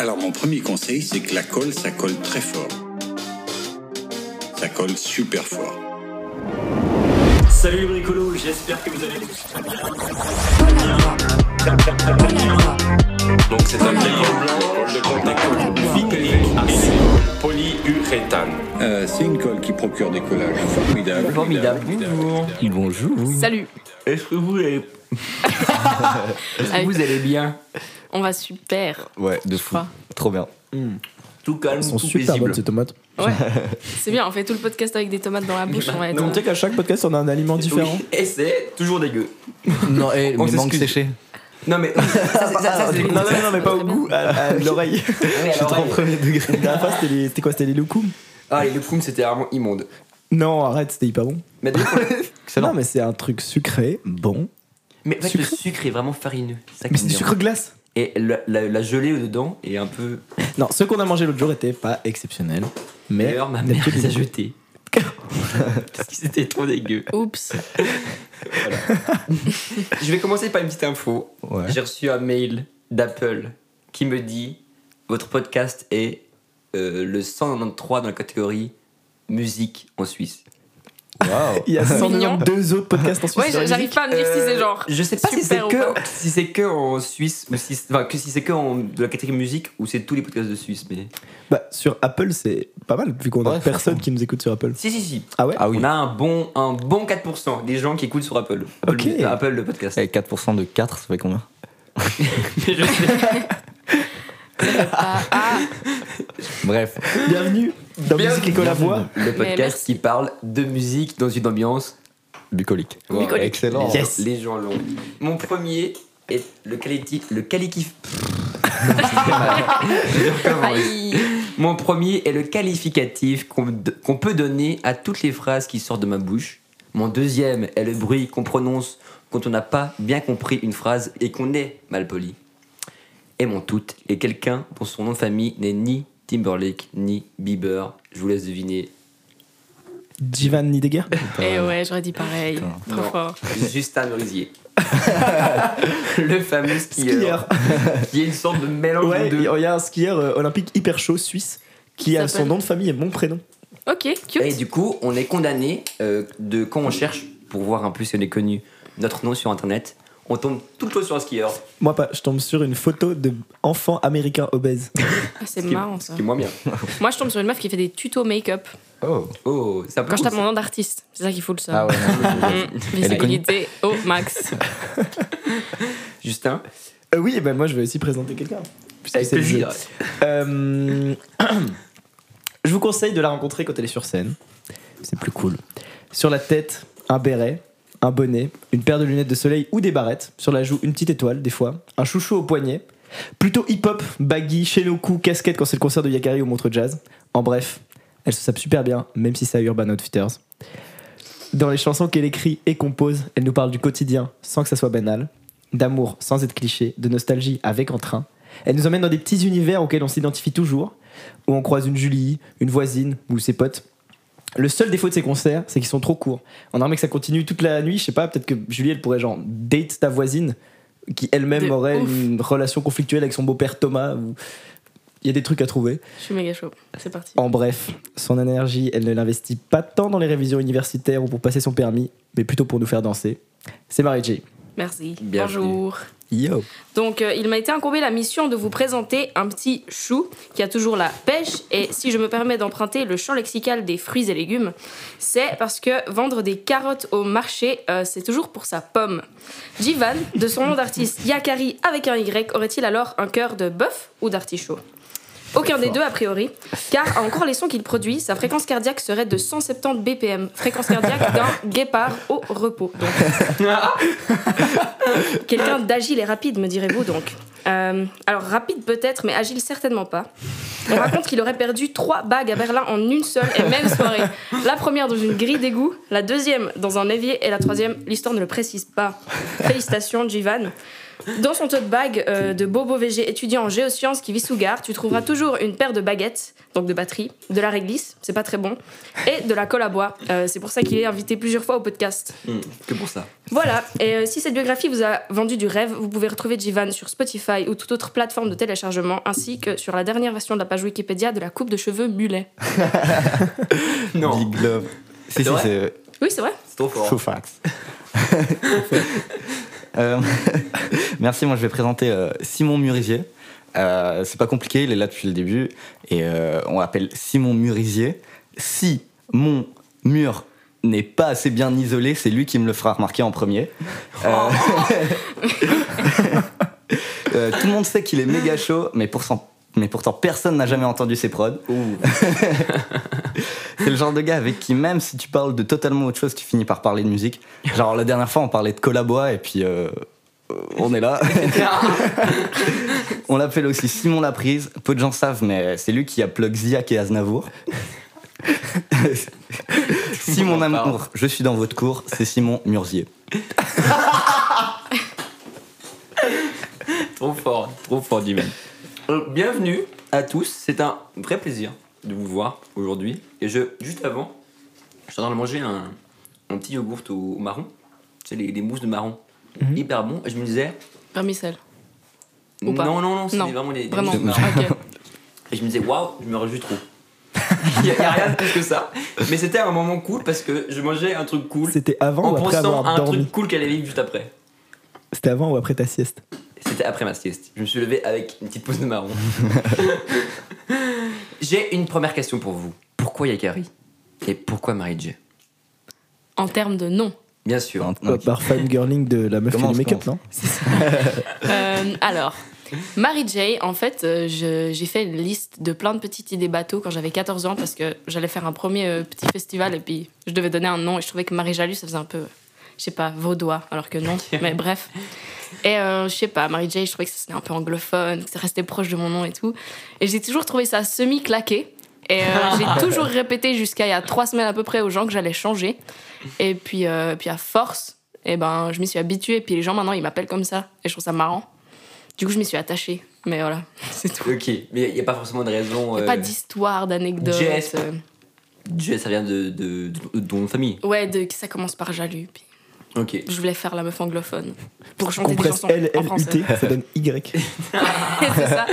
Alors mon premier conseil, c'est que la colle, ça colle très fort. Ça colle super fort. Salut les bricolos, j'espère que vous allez bien. Donc c'est un glycol blanc de contact vinylique acide polyuréthane. Euh, c'est une colle qui procure des collages formidables. Formidable. Bonjour. Bonjour. Salut. Est-ce que vous allez... Est-ce que vous allez bien? On va super. Ouais, de fou. crois. Trop bien. Tout calme, Elles sont tout super paisible. bonnes ces tomates. Ouais. C'est bien, on fait tout le podcast avec des tomates dans la bouche. On va être... Donc tu sais qu'à chaque podcast on a un aliment différent. Oui, et c'est toujours dégueu. Non, et On mais s'excuse. séché. Non mais ça, c'est- ça, ça, c'est non, non, non, mais pas au goût, à, à l'oreille. Je suis trop premier degré. La dernière fois c'était les- quoi C'était les loukoums Ah, et le poum c'était vraiment immonde. Non, arrête, c'était hyper bon. Mais, Non, mais c'est un truc sucré, bon. mais en fait, le sucre est vraiment farineux. Ça Mais c'est du sucre glace. Et la, la- la gelée dedans est un peu. Non, ceux qu'on a mangé l'autre jour étaient pas exceptionnels. Mais D'ailleurs, ma mère les a jetés. Parce que c'était trop dégueu. Oups. Je vais commencer par une petite info. Ouais. J'ai reçu un mail d'Apple qui me dit Votre podcast est euh, le 193 dans la catégorie musique en Suisse. Il y a Mignon. 192 autres podcasts en Suisse. Ouais, j'arrive pas à me dire si c'est Euh, genre. Je sais pas si c'est que, si c'est que en Suisse ou si, enfin, que si c'est que en, de la catégorie musique ou c'est tous les podcasts de Suisse. Mais Bah, sur Apple, c'est pas mal, vu qu'on a Ouais, personne qui nous écoute sur Apple. si si si. Ah ouais? Ah oui. On a un bon un bon 4% des gens qui écoutent sur Apple. Apple, Ok. euh, Apple le podcast. Et 4% de 4, ça fait combien? Mais je sais- Ah, ah, Bref. Bienvenue dans. Musique École à voix. le podcast qui parle de musique dans une ambiance Bucolique. Bucolique. Excellent. Yes. Les gens longs. Mon premier est le quality, le qualitif. aïe. Mon premier est le qualificatif qu'on qu'on peut donner à toutes les phrases qui sortent de ma bouche. Mon deuxième est le bruit qu'on prononce quand on n'a pas bien compris une phrase et qu'on est mal poli. Et mon tout est quelqu'un dont son nom de famille n'est ni Timberlake ni Bieber. Je vous laisse deviner. Jivan Nidegger. Eh ouais, j'aurais dit pareil. Putain. Trop Non. fort. Justin Merisier. le fameux skieur. Skieur. Qui est une sorte de mélange Ouais, de il y a un skieur euh, olympique hyper chaud suisse qui a son nom de famille et mon prénom. Ok, Et cute. du coup, on est condamné euh, de quand on cherche pour voir un peu si on est connu notre nom sur internet, on tombe tout le temps sur un skieur. Moi pas, je tombe sur une photo de enfant américain obèse. Ah, c'est Ce qui est- marrant ça. Ce qui est moins bien. Moi, je tombe sur une meuf qui fait des tutos make-up. Oh. Oh, c'est un peu Quand je cool, tape mon nom d'artiste, c'est ça qu'il faut le Ah savoir. ouais. Mmh, Elle est connue. Visibilité au max. Justin, Euh, oui, et ben moi je vais aussi présenter quelqu'un. puisque avec c'est le plaisir. jeu. Euh, je vous conseille de la rencontrer quand elle est sur scène. C'est plus cool. Sur la tête, un béret, un bonnet, une paire de lunettes de soleil ou des barrettes. Sur la joue, une petite étoile, des fois. Un chouchou au poignet. Plutôt hip-hop, baggy, coups, casquette quand c'est le concert de Yakari au Montre Jazz. En bref, elle se sape super bien, même si à Urban Outfitters. Dans les chansons qu'elle écrit et compose, elle nous parle du quotidien sans que ça soit banal, d'amour sans être cliché, de nostalgie avec entrain. Elle nous emmène dans des petits univers auxquels on s'identifie toujours, où on croise une Julie, une voisine ou ses potes. Le seul défaut de ces concerts, c'est qu'ils sont trop courts. On aimerait que ça continue toute la nuit. Je sais pas, peut-être que Julie, elle pourrait genre date ta voisine, qui elle-même De aurait ouf. une relation conflictuelle avec son beau-père Thomas. ou- Il y a des trucs à trouver. Je suis méga chaud. C'est parti. En bref, son énergie, elle ne l'investit pas tant dans les révisions universitaires ou pour passer son permis, mais plutôt pour nous faire danser. C'est Marie J. Merci. Bienvenue. Bonjour. Yo. Donc, euh, il m'a été incombé la mission de vous présenter un petit chou qui a toujours la pêche. Et si je me permets d'emprunter le champ lexical des fruits et légumes, c'est parce que vendre des carottes au marché, euh, c'est toujours pour sa pomme. Jivan, de son nom d'artiste Yakari avec un Y, aurait-il alors un cœur de bœuf ou d'artichaut? Aucun des deux a priori, car à encore les sons qu'il produit, sa fréquence cardiaque serait de 170 BPM, fréquence cardiaque d'un guépard au repos. Quelqu'un d'agile et rapide, me direz-vous donc. Euh, alors rapide peut-être, mais agile certainement pas. On raconte qu'il aurait perdu trois bagues à Berlin en une seule et même soirée. La première dans une grille d'égout, la deuxième dans un évier et la troisième, l'histoire ne le précise pas. Félicitations, Jivan. Dans son tote bag euh, de Bobo VG étudiant en géosciences qui vit sous gare, tu trouveras toujours une paire de baguettes, donc de batterie, de la réglisse, c'est pas très bon, et de la colle à bois. Euh, c'est pour ça qu'il est invité plusieurs fois au podcast. Hmm, que pour ça. Voilà, et euh, si cette biographie vous a vendu du rêve, vous pouvez retrouver Jivan sur Spotify ou toute autre plateforme de téléchargement, ainsi que sur la dernière version de la page Wikipédia de la coupe de cheveux mulet. Non. Big Love. Si, C'est si, vrai c'est Oui, c'est vrai. C'est trop fort. faux facts. Euh, merci, moi je vais présenter euh, Simon Murisier. Euh, c'est pas compliqué, il est là depuis le début et on l'appelle Simon Murisier. Si mon mur n'est pas assez bien isolé, c'est lui qui me le fera remarquer en premier. Euh, tout le monde sait qu'il est méga chaud, mais pourtant personne n'a jamais entendu ses prods. C'est le genre de gars avec qui, même si tu parles de totalement autre chose, tu finis par parler de musique. Genre, la dernière fois, on parlait de Colabois et puis euh, euh, on est là. on l'appelle aussi Simon Laprise. Peu de gens savent, mais c'est lui qui a plug Ziak et Aznavour. si mon en parle. amour, je suis dans votre cours, c'est Simon Murzier. Trop fort, trop fort, Jivan. Euh, Bienvenue à tous, c'est un vrai plaisir de vous voir aujourd'hui. Et je, juste avant, je suis en train de manger un, un petit yogourt au, au marron. Tu sais, les, les mousses de marron. Hyper bon. Et je me disais. Vermicelle. Ou pas non, non, non, c'est Non, vraiment les, les Vraiment. mousses de marron. Et je me disais, waouh, je me réjouis trop. Il n'y a, a rien de plus que ça. Mais c'était un moment cool parce que je mangeais un truc cool C'était avant en ou après pensant à avoir un dormi truc cool qui allait vivre juste après. C'était avant ou après ta sieste? C'était après ma sieste. Je me suis levé avec une petite pause de marron. J'ai une première question pour vous. Pourquoi Yakari? Et pourquoi Mary J En termes de nom. Bien sûr. Un- Bah, Par fangirling de la meuf qui make-up, non? Euh, alors, Mary J, en fait, euh, j'ai fait une liste de plein de petites idées bateaux quand j'avais 14 ans parce que j'allais faire un premier euh, petit festival et puis je devais donner un nom et je trouvais que Marie Jalu, ça faisait un peu, je sais pas, vaudois, alors que non, mais bref. Et euh, je sais pas, Mary J, je trouvais que c'était un peu anglophone, que ça restait proche de mon nom et tout. Et j'ai toujours trouvé ça semi-claqué. Et euh, j'ai toujours répété jusqu'à il y a trois semaines à peu près aux gens que j'allais changer. Et puis, euh, puis à force, et ben, je m'y suis habituée. Et puis les gens maintenant, ils m'appellent comme ça. Et je trouve ça marrant. Du coup, je m'y suis attachée. Mais voilà, c'est tout. Ok, mais il n'y a pas forcément de raison. Il n'y a euh, pas d'histoire, d'anecdote. Jess. euh, ça vient de, de, de, de de famille. Ouais, de, ça commence par Jalu. Puis Ok. je voulais faire la meuf anglophone. Pour chanter des presse chansons L, en L, U, français. T, ça donne Y. c'est ça.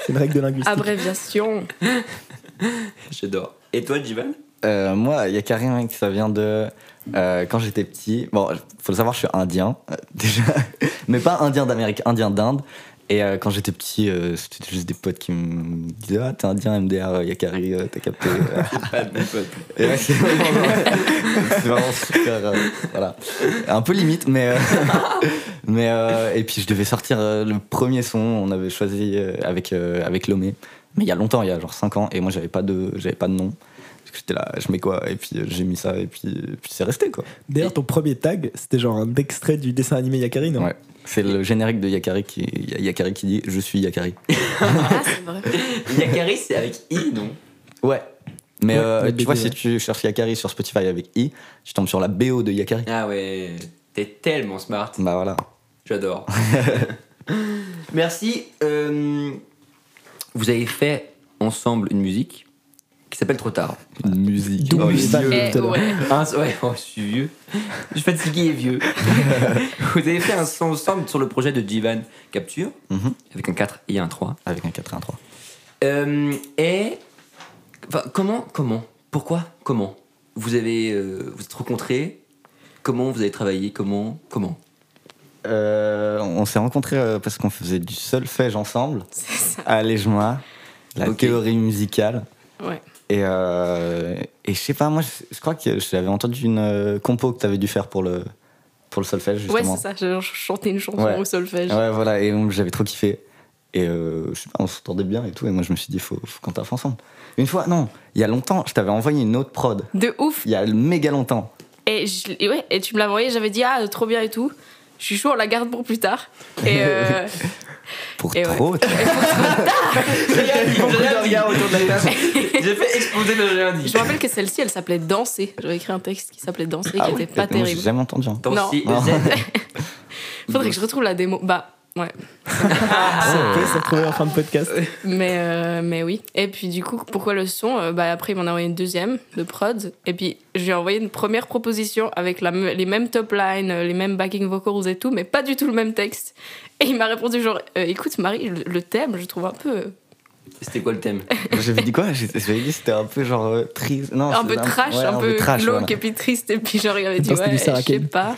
C'est une règle de linguistique. Abréviation. J'adore. Et toi, Jivan? Euh, moi, il y a carrément mec, ça vient de euh, quand j'étais petit. Bon, faut le savoir, je suis indien euh, déjà, mais pas indien d'Amérique, indien d'Inde. Et euh, quand j'étais petit, euh, c'était juste des potes qui me disaient Ah, t'es indien, MDR, Yakari, euh, t'as capté. ouais, c'est vraiment, super. euh, voilà. Un peu limite, mais. euh, mais euh, et puis je devais sortir euh, le premier son, on avait choisi euh, avec, euh, avec Lomé. Mais il y a longtemps, il y a genre 5 ans, et moi j'avais pas de, j'avais pas de nom. Parce que j'étais là, je mets quoi? Et puis j'ai mis ça, et puis, puis c'est resté quoi. D'ailleurs, ton premier tag, c'était genre un extrait du dessin animé Yakari, non Ouais. C'est le générique de Yakari qui, Yakari qui dit Je suis Yakari. Ah, c'est vrai. Yakari, c'est avec I, non? Ouais. Mais Ouais, euh, tu vois, si tu cherches Yakari sur Spotify avec I, tu tombes sur la BO de Yakari. Ah ouais, t'es tellement smart. Bah voilà. J'adore. Merci. Euh, vous avez fait ensemble une musique qui s'appelle Trop tard. Musique. D'où Oh, yeux. Eh, tout à l'heure. ouais. Un- ouais, oh, je suis vieux. Je suis fatigué et vieux. vous avez fait un son ensemble sur le projet de Jivan Capture, Mhm. avec un 4 et un 3. Avec un 4 et un 3. Euh, et enfin, comment, comment, pourquoi, comment vous avez euh, vous êtes rencontrés? Comment vous avez travaillé? Comment, comment? Euh, on s'est rencontrés parce qu'on faisait du solfège ensemble C'est ça. à Légemois, la Ok. théorie musicale. Ouais. Et, euh, et je sais pas, moi je, je crois que j'avais entendu une euh, compo que tu avais dû faire pour le, pour le solfège Ouais, justement. c'est ça. Je chantais une chanson Ouais. au solfège. Ouais, voilà, et j'avais trop kiffé. Et euh, je sais pas, on s'entendait bien et tout. Et moi je me suis dit, faut, faut qu'on taffe ensemble. Une fois, non, il y a longtemps, je t'avais envoyé une autre prod. De ouf. Il y a méga longtemps. Et, je- et ouais, et tu me l'as envoyé, j'avais dit, ah, trop bien et tout. Je suis chaud, on la garde pour plus tard. Et euh, Pour Et ouais. trop. Dit. autour de la table. J'ai fait exploser le dit. je me rappelle que celle-ci, elle s'appelait Danser. J'avais écrit un texte qui s'appelait Danser, Ah qui oui, était pas moi, J'ai terrible. jamais entendu. hein. Z. Faudrait que je retrouve la démo. Bah, Ouais. Ça peut se retrouver en fin de podcast. Mais, euh, mais oui. Et puis du coup, pourquoi le son? Euh, bah, Après, il m'en a envoyé une deuxième de prod. Et puis, je lui ai envoyé une première proposition avec la, les mêmes top lines, euh, les mêmes backing vocals et tout, mais pas du tout le même texte. Et il m'a répondu genre, euh, écoute Marie, le, le thème, je trouve un peu... C'était quoi le thème J'avais dit quoi J'avais dit c'était un peu genre euh, triste. Non, un peu trash, ouais, un, peu trash, glauque voilà. et puis triste. Et puis genre, il avait dit, ouais, je sais pas.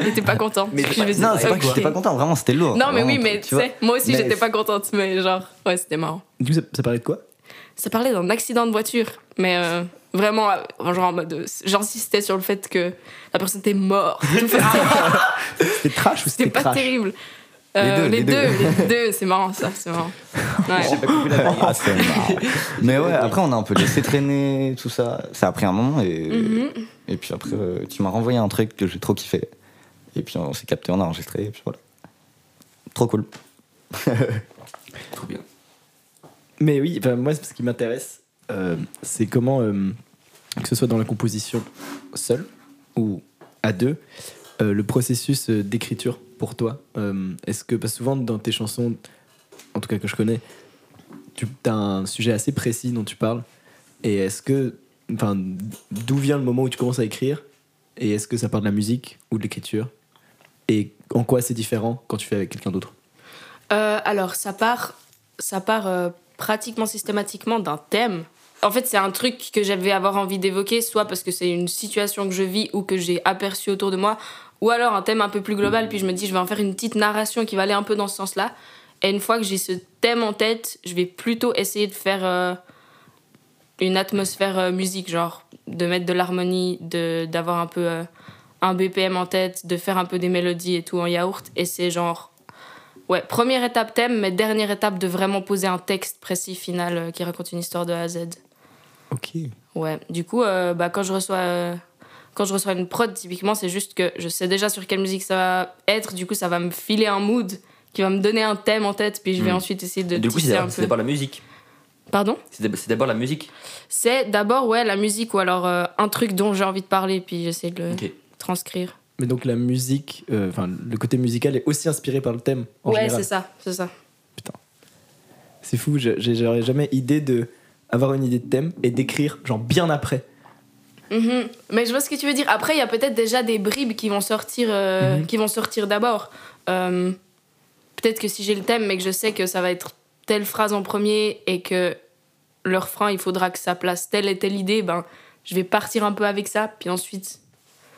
Il était pas content. Mais Puis je Non, c'est pas que j'étais pas content, vraiment c'était lourd. Non, mais Vraiment, oui, mais tu sais, moi aussi, j'étais pas contente. Mais genre, ouais, c'était marrant. Du coup, ça, ça parlait de quoi Ça parlait d'un accident de voiture, mais euh, vraiment, euh, genre en mode. euh, J'insistais sur le fait que la personne était morte. C'était trash ou C'était c'était pas crash terrible. Les Euh, deux, les les deux, c'est marrant ça, c'est marrant. Ouais. Ah, c'est marrant. mais ouais, après on a un peu laissé traîner tout ça. Ça a pris un moment et, Mhm. et puis après euh, tu m'as renvoyé un truc que j'ai trop kiffé. Et puis on s'est capté, on a enregistré et puis voilà. Trop cool. Trop bien. Mais oui, enfin, moi, ce qui m'intéresse, euh, c'est comment, euh, que ce soit dans la composition seule ou à deux, euh, le processus euh, d'écriture pour toi. Euh, Est-ce que, parce souvent dans tes chansons, en tout cas que je connais, tu as un sujet assez précis dont tu parles. Et est-ce que, enfin, d'où vient le moment où tu commences à écrire Et est-ce que ça part de la musique ou de l'écriture Et en quoi c'est différent quand tu fais avec quelqu'un d'autre? Alors, ça part, ça part pratiquement systématiquement d'un thème. En fait, c'est un truc que j'avais avoir envie d'évoquer, soit parce que c'est une situation que je vis ou que j'ai aperçue autour de moi, ou alors un thème un peu plus global, puis je me dis, je vais en faire une petite narration qui va aller un peu dans ce sens-là. Et une fois que j'ai ce thème en tête, je vais plutôt essayer de faire euh, une atmosphère euh, musique, genre de mettre de l'harmonie, d'avoir un peu euh, un BPM en tête, de faire un peu des mélodies et tout en yaourt. Et c'est genre Ouais, première étape thème, mais dernière étape de vraiment poser un texte précis final qui raconte une histoire de A à Z. Ok. Ouais, du coup, bah, quand, je reçois, quand je reçois une prod, typiquement, c'est juste que je sais déjà sur quelle musique ça va être, du coup, ça va me filer un mood qui va me donner un thème en tête, puis je vais Hmm. ensuite essayer de Et du coup, c'est d'abord- la musique. Pardon? C'est d'ab- c'est d'abord la musique. C'est d'abord, ouais, la musique ou alors euh, un truc dont j'ai envie de parler, puis j'essaie de le transcrire. Mais donc la musique, euh, enfin le côté musical est aussi inspiré par le thème. En ouais, c'est ça, c'est ça. C'est fou, j'aurais jamais idée de avoir une idée de thème et d'écrire genre bien après. Mhm. Mais je vois ce que tu veux dire. Après, il y a peut-être déjà des bribes qui vont sortir, euh, Mhm. qui vont sortir d'abord. Euh, peut-être que si j'ai le thème, mais que je sais que ça va être telle phrase en premier et que le refrain, il faudra que ça place telle et telle idée, ben, je vais partir un peu avec ça, puis ensuite,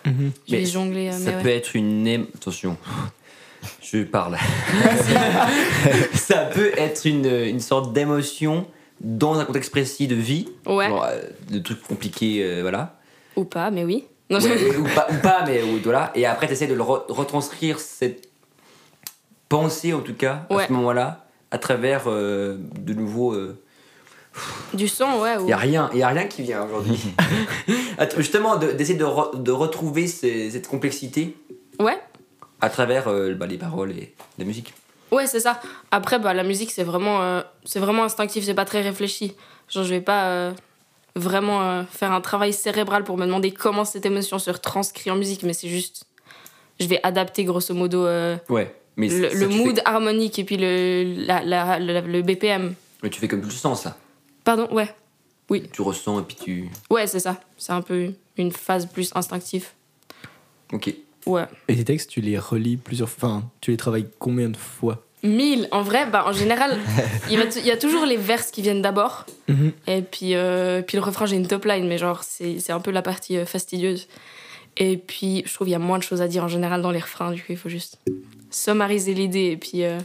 je Mais vais jongler. euh, Ça mais ouais. peut être une. Attention, je parle. ça peut être une, une sorte d'émotion dans un contexte précis de vie, Ouais, genre, de trucs compliqués, euh, voilà. Ou pas, mais oui. Non, Ouais, je- ou, pas, ou pas, mais ou- voilà. Et après, tu essaies de le re- retranscrire cette pensée, en tout cas, à ce moment-là, à travers euh, de nouveau. Du son, ouais. Il ou- n'y a rien, y a rien qui vient aujourd'hui. Justement, de- d'essayer de, re- de retrouver ces- cette complexité Ouais, à travers euh, bah, les paroles et la musique. Ouais, c'est ça. Après, bah, la musique, c'est vraiment, euh, c'est vraiment instinctif, c'est pas très réfléchi. Genre, je vais pas euh, vraiment euh, faire un travail cérébral pour me demander comment cette émotion se retranscrit en musique, mais c'est juste. Je vais adapter grosso modo euh, Ouais. Mais le, ça, le tu mood fais- harmonique et puis le, la, la- la- le BPM. mais tu fais comme tu le sens, ça. Pardon, ouais. Tu ressens et puis tu. Ouais, c'est ça. C'est un peu une phase plus instinctive. Ok. Ouais. Et tes textes, tu les relis plusieurs fois. Enfin, tu les travailles combien de fois? 1000, en vrai, bah, en général, il, va il y a toujours les verses qui viennent d'abord. Et puis, euh, puis le refrain, j'ai une top line, mais genre, c'est c'est un peu la partie euh, fastidieuse. Et puis, je trouve qu'il y a moins de choses à dire en général dans les refrains, du coup, il faut juste summariser l'idée et puis, euh,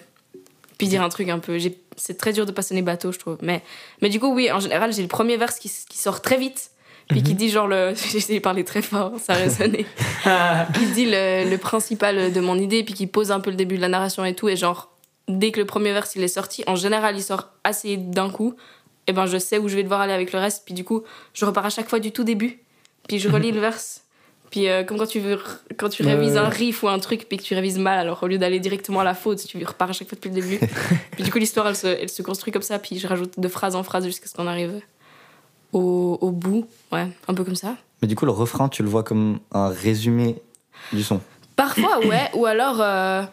puis dire un truc un peu. C'est très dur de passionner bateau, je trouve. Mais, mais du coup, oui, en général, j'ai le premier verse qui, sort très vite, puis qui dit genre le. J'ai parler très fort, ça a résonné. qui dit le, le principal de mon idée, puis qui pose un peu le début de la narration et tout, et genre, dès que le premier verse il est sorti, en général il sort assez d'un coup, et ben je sais où je vais devoir aller avec le reste, puis du coup je repars à chaque fois du tout début, puis je relis le verse. Puis euh, comme quand tu, veux, quand tu révises un riff ou un truc, puis que tu révises mal, alors au lieu d'aller directement à la faute, tu repars à chaque fois depuis le début. puis du coup l'histoire elle se, elle se construit comme ça, puis je rajoute de phrase en phrase jusqu'à ce qu'on arrive au, au bout, ouais, un peu comme ça. Mais du coup, le refrain, tu le vois comme un résumé du son. Parfois, ouais. Ou alors, euh,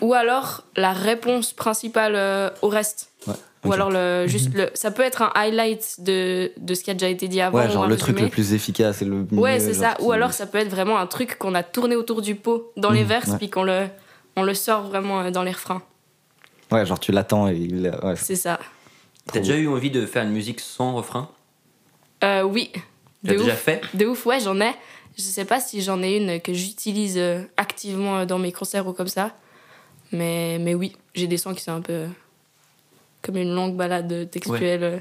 ou alors la réponse principale euh, au reste. Ouais, Ou alors le, juste le. Ça peut être un highlight de, de ce qui a déjà été dit avant. Ouais, ou genre le truc le plus efficace et le mieux. Ouais, c'est ça. Ou alors ça peut être vraiment un truc qu'on a tourné autour du pot dans les Mhm, verses, ouais. puis qu'on le, on le sort vraiment euh, dans les refrains. Ouais, genre tu l'attends et il. Ouais, C'est ça. T'as déjà eu envie de faire une musique sans refrain? Euh, oui. De déjà fait? De ouf, ouais, j'en ai. Je sais pas si j'en ai une que j'utilise euh, activement dans mes concerts ou comme ça. Mais, mais oui, j'ai des sons qui sont un peu comme une longue balade textuelle. euh,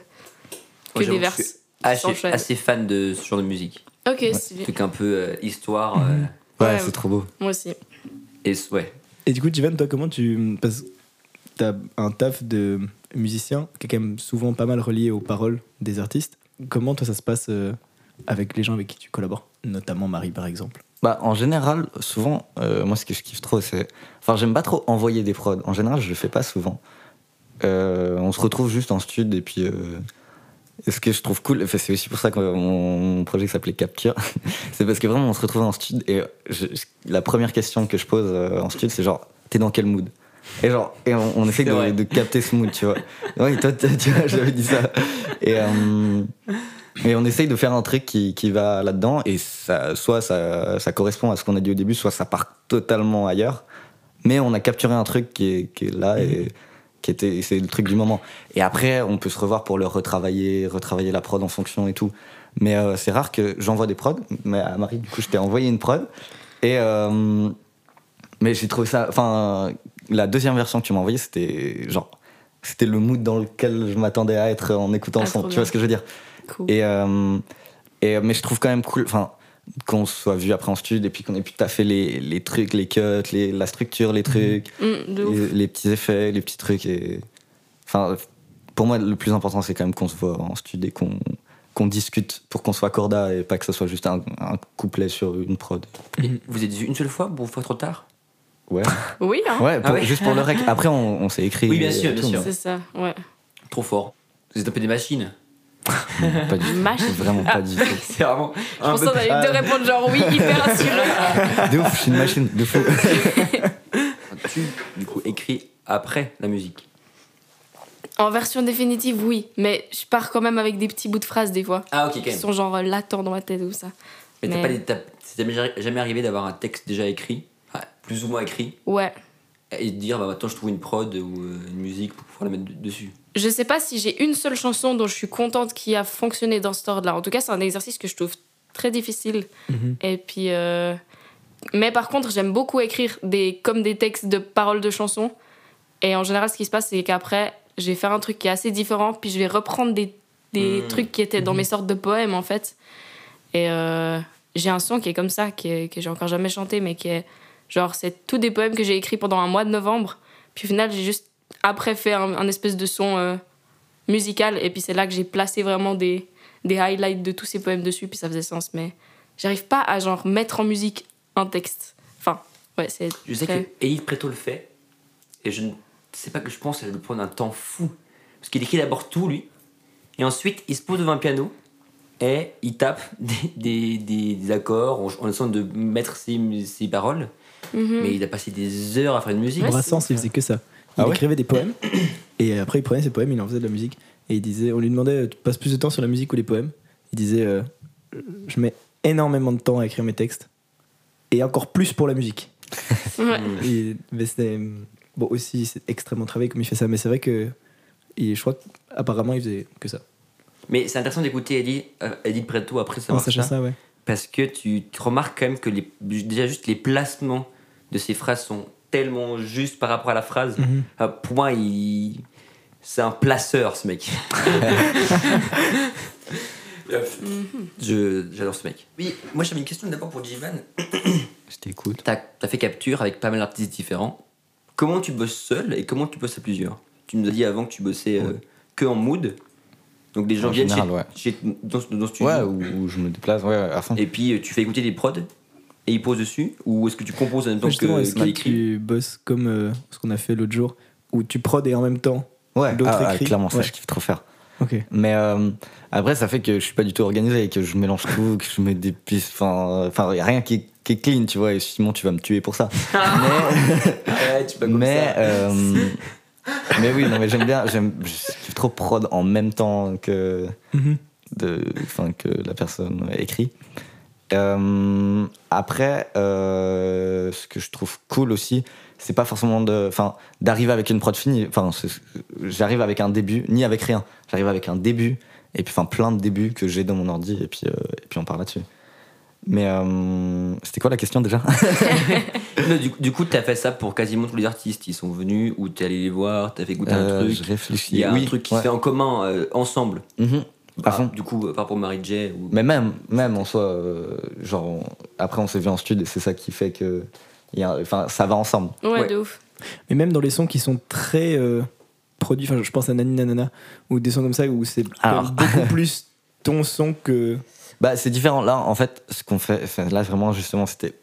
que Moi, des qui assez, assez fan de ce genre de musique. Ok, stylé. Truc un peu euh, histoire. euh, Ouais, Ouais. c'est trop beau. Moi aussi. et ouais. Et du coup, Jivan, toi, comment tu. Parce que t'as un taf de musicien qui est quand même souvent pas mal relié aux paroles des artistes. Comment, toi, ça se passe euh, avec les gens avec qui tu collabores Notamment Marie, par exemple? Bah, en général, souvent, euh, moi, ce que je kiffe trop, c'est. Enfin, j'aime pas trop envoyer des prods. En général, je le fais pas souvent. Euh, on se retrouve juste en stud et puis. euh, et ce que je trouve cool, c'est aussi pour ça que mon, projet s'appelait Capture, c'est parce que vraiment on se retrouve en stud et je- la première question que je pose en stud c'est genre t'es dans quel mood? Et genre et on, on essaie de, de capter ce mood, tu vois. Ouais, toi tu vois, j'avais dit ça. Et, et on essaye de faire un truc qui, qui va là-dedans et ça, soit ça, ça correspond à ce qu'on a dit au début, soit ça part totalement ailleurs. Mais on a capturé un truc qui est, qui est là et qui était, c'est le truc du moment. Et après, on peut se revoir pour le retravailler, retravailler la prod en fonction et tout. Mais euh, c'est rare que j'envoie des prods. Mais à Marie, du coup, je t'ai envoyé une prod. Et euh, mais j'ai trouvé ça. Enfin, la deuxième version que tu m'as envoyée, c'était genre. C'était le mood dans lequel je m'attendais à être en écoutant Ah, le son. Tu vois ce que je veux dire? Cool. et, euh, et, mais je trouve quand même cool enfin, qu'on soit vu après en studio et puis qu'on ait pu taffer les, les trucs, les cuts, les, la structure, les trucs, Mm, ouf. les, les petits effets, les petits trucs. Et... Enfin, pour moi, le plus important, c'est quand même qu'on se voit en studio et qu'on qu'on discute pour qu'on soit corda et pas que ce soit juste un, un couplet sur une prod. Et vous êtes vu une seule fois pour faire trop tard? Ouais, Oui, hein. ouais, pour- ouais. juste pour le rec. Après, on, on s'est écrit. Oui, bien sûr, bien tout, sûr. C'est ça, ouais. Trop fort. Vous êtes un peu des machines. Pas du tout. Machine. Vraiment pas du tout. C'est vraiment. Je pense qu'on allait te répondre genre oui, hyper assuré. De ouf, je suis une machine, de fou. Tu, du coup, écrit après la musique. En version définitive, oui. Mais je pars quand même avec des petits bouts de phrases des fois. Ah, ok, quand Qui même. sont genre euh, latents dans ma tête ou ça. Mais t'as Mais- pas des- t'as- c'est jamais, jamais arrivé d'avoir un texte déjà écrit, plus ou moins écrit, Ouais. Et de dire bah maintenant je trouve une prod ou euh, une musique pour pouvoir la mettre de- dessus. Je sais pas si j'ai une seule chanson dont je suis contente qui a fonctionné dans cet ordre-là. En tout cas, c'est un exercice que je trouve très difficile. Mhm. Et puis. euh, Mais par contre, j'aime beaucoup écrire des... comme des textes de paroles de chansons. Et en général, ce qui se passe, c'est qu'après, je vais faire un truc qui est assez différent, puis je vais reprendre des, des Mhm. trucs qui étaient dans mes sortes de poèmes, en fait. Et euh, j'ai un son qui est comme ça, qui est- que j'ai encore jamais chanté, mais qui est. Genre, c'est tous des poèmes que j'ai écrits pendant un mois de novembre. Puis au final, j'ai juste après fait un, un espèce de son euh, musical. Et puis c'est là que j'ai placé vraiment des, des highlights de tous ces poèmes dessus. Puis ça faisait sens. Mais j'arrive pas à genre mettre en musique un texte. Enfin, ouais, c'est. Je sais très- que Yves Preto le fait, et je ne sais pas que je pense qu'elle le prendre un temps fou. Parce qu'il écrit d'abord tout, lui, et ensuite il se pose devant un piano, et il tape des, des, des- des accords en, en essayant de mettre ses, ses paroles. Mhm. Mais il a passé des heures à faire une musique. Ouais, Brassens, il faisait que ça. Il Ah ouais écrivait des poèmes, et après il prenait ses poèmes, il en faisait de la musique. Et il disait, on lui demandait, tu passes plus de temps sur la musique ou les poèmes? Il disait, euh, je mets énormément de temps à écrire mes textes, et encore plus pour la musique. Ouais. Et, mais bon aussi c'est extrêmement travaillé comme il fait ça mais c'est vrai que et je crois qu'apparemment il faisait que ça Mais c'est intéressant d'écouter Eddie, euh, Eddie Preto après savoir sachant ça. ça ouais Parce que tu, tu remarques quand même que les, déjà juste les placements de ces phrases sont tellement justes par rapport à la phrase. Mhm. Pour moi, il... c'est un placeur, ce mec. Je- J'adore ce mec. Oui, moi j'avais une question d'abord pour Jivan. Je t'écoute. T'as as fait capture avec pas mal d'artistes différents. Comment tu bosses seul et comment tu bosses à plusieurs? Tu nous as dit avant que tu bossais euh, que en mood. Donc les gens En viennent général, chez, ouais. chez- dans, dans le studio Ouais, où, où je me déplace, ouais, à fond. et puis euh, tu fais écouter des prods et ils posent dessus Ou est-ce que tu composes en même temps justement que que écrit tu bosses comme euh, ce qu'on a fait l'autre jour où tu prod et en même temps Ouais, d'autres ah, ah, clairement, ça Ouais. je kiffe trop faire. Ok. Mais euh, après, ça fait que je suis pas du tout organisé et que je mélange tout, que je mets des pistes. Enfin, enfin, y a rien qui est, qui est clean, tu vois. Et Simon, tu vas me tuer pour ça. mais, Ouais, tu peux mais, ça. euh, mais oui, non, mais j'aime bien. J'aime, je kiffe trop prod en même temps que, de, enfin, que la personne écrit. Euh, après, euh, ce que je trouve cool aussi, c'est pas forcément de, enfin, d'arriver avec une prod finie. Enfin, j'arrive avec un début, ni avec rien. J'arrive avec un début et puis enfin plein de débuts que j'ai dans mon ordi et puis euh, et puis on part là-dessus. Mais c'était quoi la question déjà? Non, du, du coup, t'as fait ça pour quasiment tous les artistes. Ils sont venus ou t'es allé les voir, t'as fait goûter un Je truc. réfléchis. Il y a oui, un truc qui ouais. se fait en commun, ensemble. Mhm, à Ah, fond. du coup, pas pour Mary J. Ou... Mais même, même en soi, euh, genre, on- après on s'est vu en studio et c'est ça qui fait que, a- enfin, ça va ensemble. Ouais, Ouais. de ouf. Mais même dans les sons qui sont très euh, produits, enfin, je pense à Nani Nanana, ou des sons comme ça où c'est Alors. beaucoup plus ton son que. Bah, c'est différent. Là, en fait, ce qu'on fait, là vraiment, justement, c'était,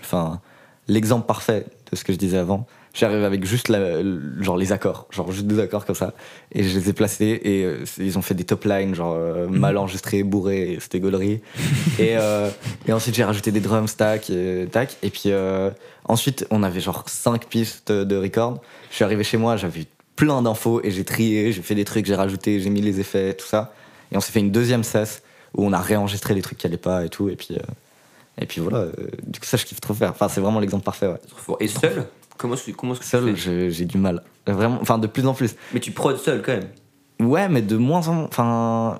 enfin, l'exemple parfait de ce que je disais avant. J'arrive avec juste la- genre les accords, genre juste des accords comme ça, et je les ai placés et euh, ils ont fait des top lines, genre euh, mal enregistrés, bourrés, c'était gaulerie. et, euh, et ensuite j'ai rajouté des drums, tac, et, tac, et puis ensuite on avait genre 5 pistes de record. Je suis arrivé chez moi, j'avais plein d'infos et j'ai trié, j'ai fait des trucs, j'ai rajouté, j'ai mis les effets, tout ça. Et on s'est fait une deuxième session où on a réenregistré les trucs qui allaient pas et tout, et puis, et puis voilà. du coup, ça, je kiffe trop faire. Enfin, c'est vraiment l'exemple parfait, ouais. Et seul? Comment, comment est-ce que tu Seul, fais je- j'ai du mal. Vraiment, enfin, de plus en plus. Mais tu prod seul quand même. Ouais, mais de moins en moins. Enfin,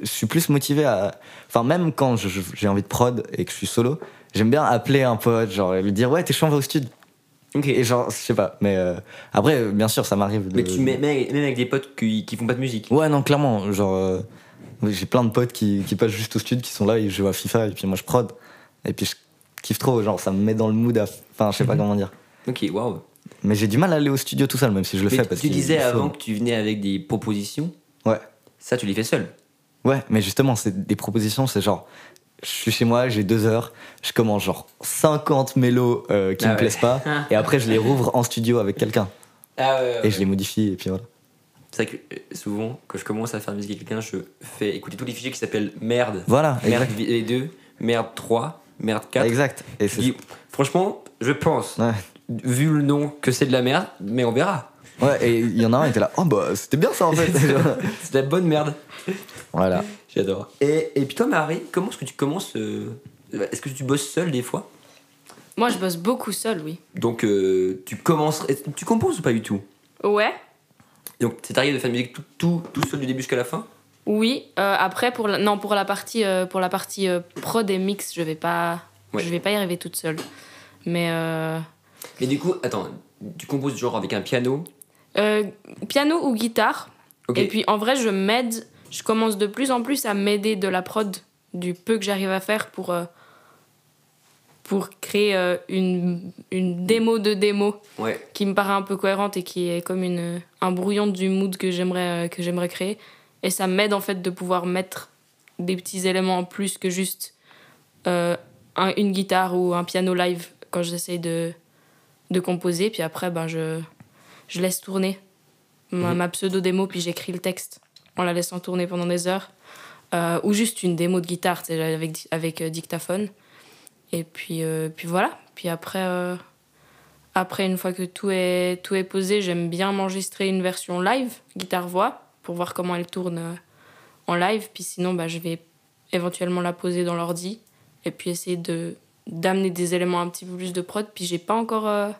je suis plus motivé à. Enfin, même quand j'ai envie de prod et que je suis solo, j'aime bien appeler un pote, genre, et lui dire Ouais, t'es chaud, on va au studio. Ok. Et genre, je sais pas. Mais euh, après, euh, bien sûr, ça m'arrive. de- Mais tu mets même avec des potes qui, qui font pas de musique. Ouais, non, clairement. Genre, euh, j'ai plein de potes qui, qui passent juste au studio, qui sont là, ils jouent à FIFA, et puis moi je prod. Et puis je kiffe trop, genre, ça me met dans le mood. à- Enfin, je sais pas comment dire. Ok, waouh. Mais j'ai du mal à aller au studio tout seul, même si je le Mais fais. tu- Parce tu disais avant que tu venais avec des propositions. Ouais. Ça, tu les fais seul. Ouais, mais justement, c'est des propositions, c'est genre, je suis chez moi, j'ai deux heures, je commence genre 50 mélos euh, qui Ah me ouais. plaisent pas, et après je les rouvre en studio avec quelqu'un, Ah ouais. et je les modifie, et puis voilà. C'est vrai que euh, souvent, quand je commence à faire de la musique avec quelqu'un, je fais écouter tous les fichiers qui s'appellent merde. Voilà, Merde exact. 2, merde 3, merde 4. Exact. Et dis, franchement, je pense, Ouais. Vu le nom, que c'est de la merde, mais on verra. Ouais, et il y en a un qui était là, oh bah c'était bien ça en fait. C'est de la bonne merde. voilà. J'adore. Et, et puis toi, Marie, comment est-ce que tu commences euh, Est-ce que tu bosses seul des fois? Moi, je bosse beaucoup seul, oui. Donc, euh, tu commences. Tu composes ou pas du tout? Ouais. Donc, c'est arrivé de faire de la musique tout, tout, tout seul du début jusqu'à la fin? Oui, euh, après pour la, non pour la partie euh, pour la partie euh, prod et mix, je vais pas Ouais. je vais pas y arriver toute seule. Mais euh, Mais du coup, attends, tu composes genre avec un piano euh, piano ou guitare. Et puis en vrai, je m'aide, je commence de plus en plus à m'aider de la prod du peu que j'arrive à faire pour euh, pour créer euh, une, une démo de démo Ouais. qui me paraît un peu cohérente et qui est comme une, un brouillon du mood que j'aimerais que j'aimerais créer. Et ça m'aide en fait de pouvoir mettre des petits éléments en plus que juste un- une guitare ou un piano live quand j'essaie de, de composer. Puis après, ben, je, je laisse tourner ma, ma pseudo-démo, puis j'écris le texte en la laissant tourner pendant des heures. Euh, ou juste une démo de guitare avec, avec euh, dictaphone. Et puis, euh, puis voilà. Puis après, après, une fois que tout est, tout est posé, j'aime bien m'enregistrer une version live, guitare-voix, pour voir comment elle tourne en live. Puis sinon, bah, je vais éventuellement la poser dans l'ordi et puis essayer de d'amener des éléments un petit peu plus de prod. Puis j'ai pas encore. euh,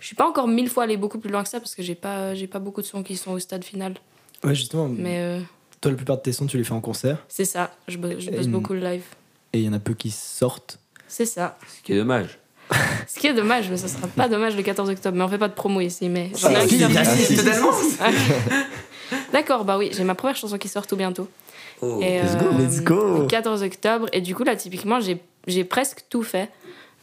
je suis pas encore mille fois allé beaucoup plus loin que ça parce que j'ai pas, j'ai pas beaucoup de sons qui sont au stade final. Ouais, justement, Mais euh, toi, la plupart de tes sons, tu les fais en concert, c'est ça, je, bo- je bosse Et- beaucoup le live. et il y en a peu qui sortent. C'est ça. Ce qui est dommage. Ce qui est dommage, mais ça sera pas dommage le 14 octobre. Mais on fait pas de promo ici, mais j'en ai un qui D'accord, bah oui, j'ai ma première chanson qui sort tout bientôt. Oh. Et, let's go, euh, let's go. le 14 octobre. Et du coup, là, typiquement, j'ai j'ai presque tout fait.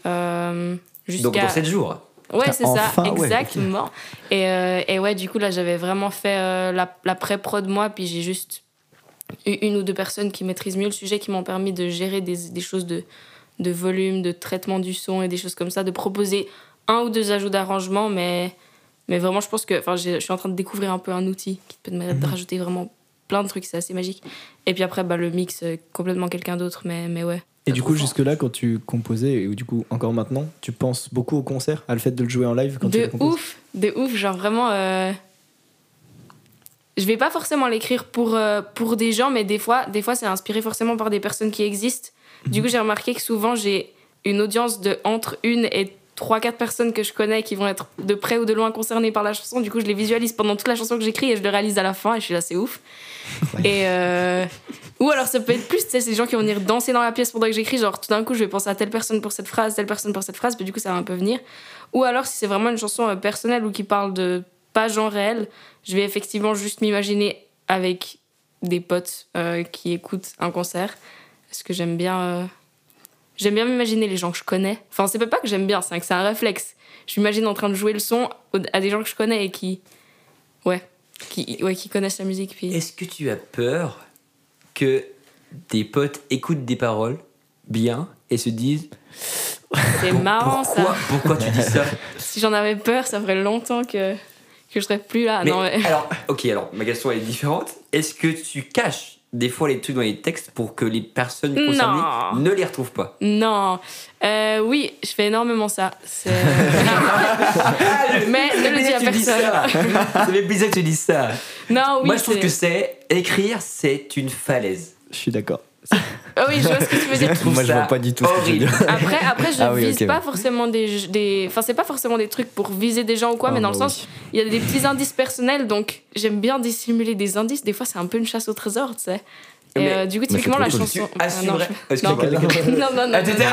Euh, Donc jusqu'à... dans 7 jours. Ouais, c'est Enfin, ça, ouais, exactement. et, euh, et ouais, du coup, là, j'avais vraiment fait euh, la, la pré-prod moi, puis j'ai juste eu une ou deux personnes qui maîtrisent mieux le sujet, qui m'ont permis de gérer des, des choses de, de volume, de traitement du son et des choses comme ça, de proposer un ou deux ajouts d'arrangement, mais Mais vraiment, je pense que je suis en train de découvrir un peu un outil qui te permet Mhm. de rajouter vraiment plein de trucs, c'est assez magique. Et puis après, bah, le mix, euh, complètement quelqu'un d'autre, mais, mais ouais. Et du coup, fort. jusque-là, quand tu composais, ou du coup encore maintenant, tu penses beaucoup au concert, à le fait de le jouer en live quand tu de ouf, de ouf, genre vraiment. euh, Je vais pas forcément l'écrire pour, euh, pour des gens, mais des fois, des fois c'est inspiré forcément par des personnes qui existent. Du coup, j'ai remarqué que souvent j'ai une audience de entre une et trois, quatre personnes que je connais qui vont être de près ou de loin concernées par la chanson. Du coup, je les visualise pendant toute la chanson que j'écris et je le réalise à la fin et je suis là, c'est ouf. Et euh, Ou alors ça peut être plus, tu sais, c'est des gens qui vont venir danser dans la pièce pendant que j'écris, genre tout d'un coup je vais penser à telle personne pour cette phrase, telle personne pour cette phrase, puis du coup ça va un peu venir. Ou alors si c'est vraiment une chanson euh, personnelle ou qui parle de pas gens réels, je vais effectivement juste m'imaginer avec des potes euh, qui écoutent un concert. Parce que j'aime bien. euh, J'aime bien m'imaginer les gens que je connais. Enfin, c'est pas que j'aime bien, c'est que c'est un réflexe. Je m'imagine en train de jouer le son à des gens que je connais et qui. Ouais. Qui, ouais, qui connaissent la musique. Puis... Est-ce que tu as peur que tes potes écoutent des paroles bien et se disent C'est marrant pourquoi, ça. pourquoi tu dis ça Si j'en avais peur, ça ferait longtemps que, que je serais plus là. Mais non, mais- alors, ok, alors ma question est différente. Est-ce que tu caches des fois les trucs dans les textes pour que les personnes concernées Non. ne les retrouvent pas Non. Euh, oui, je fais énormément ça. C'est- mais ne le dis à tu dis personne. ça fait plaisir que tu dises ça. Non, oui. Moi, je trouve que c'est écrire, c'est une falaise. Je suis d'accord. Ah oui, je vois ce que tu veux dire. trouve Moi, je vois pas du tout ce que tu veux horrible. dire. Après, après je Ah oui, vise pas forcément des, des. Enfin, c'est pas forcément des trucs pour viser des gens ou quoi, Ah, mais dans le bah sens, il y a des petits indices personnels, donc j'aime bien dissimuler des indices. Des fois, c'est un peu une chasse au trésor, tu sais. Et Mais- euh, du coup, typiquement, la chanson. Ah, non, assumerais. je- non, non, non, non. Ah, t'étais-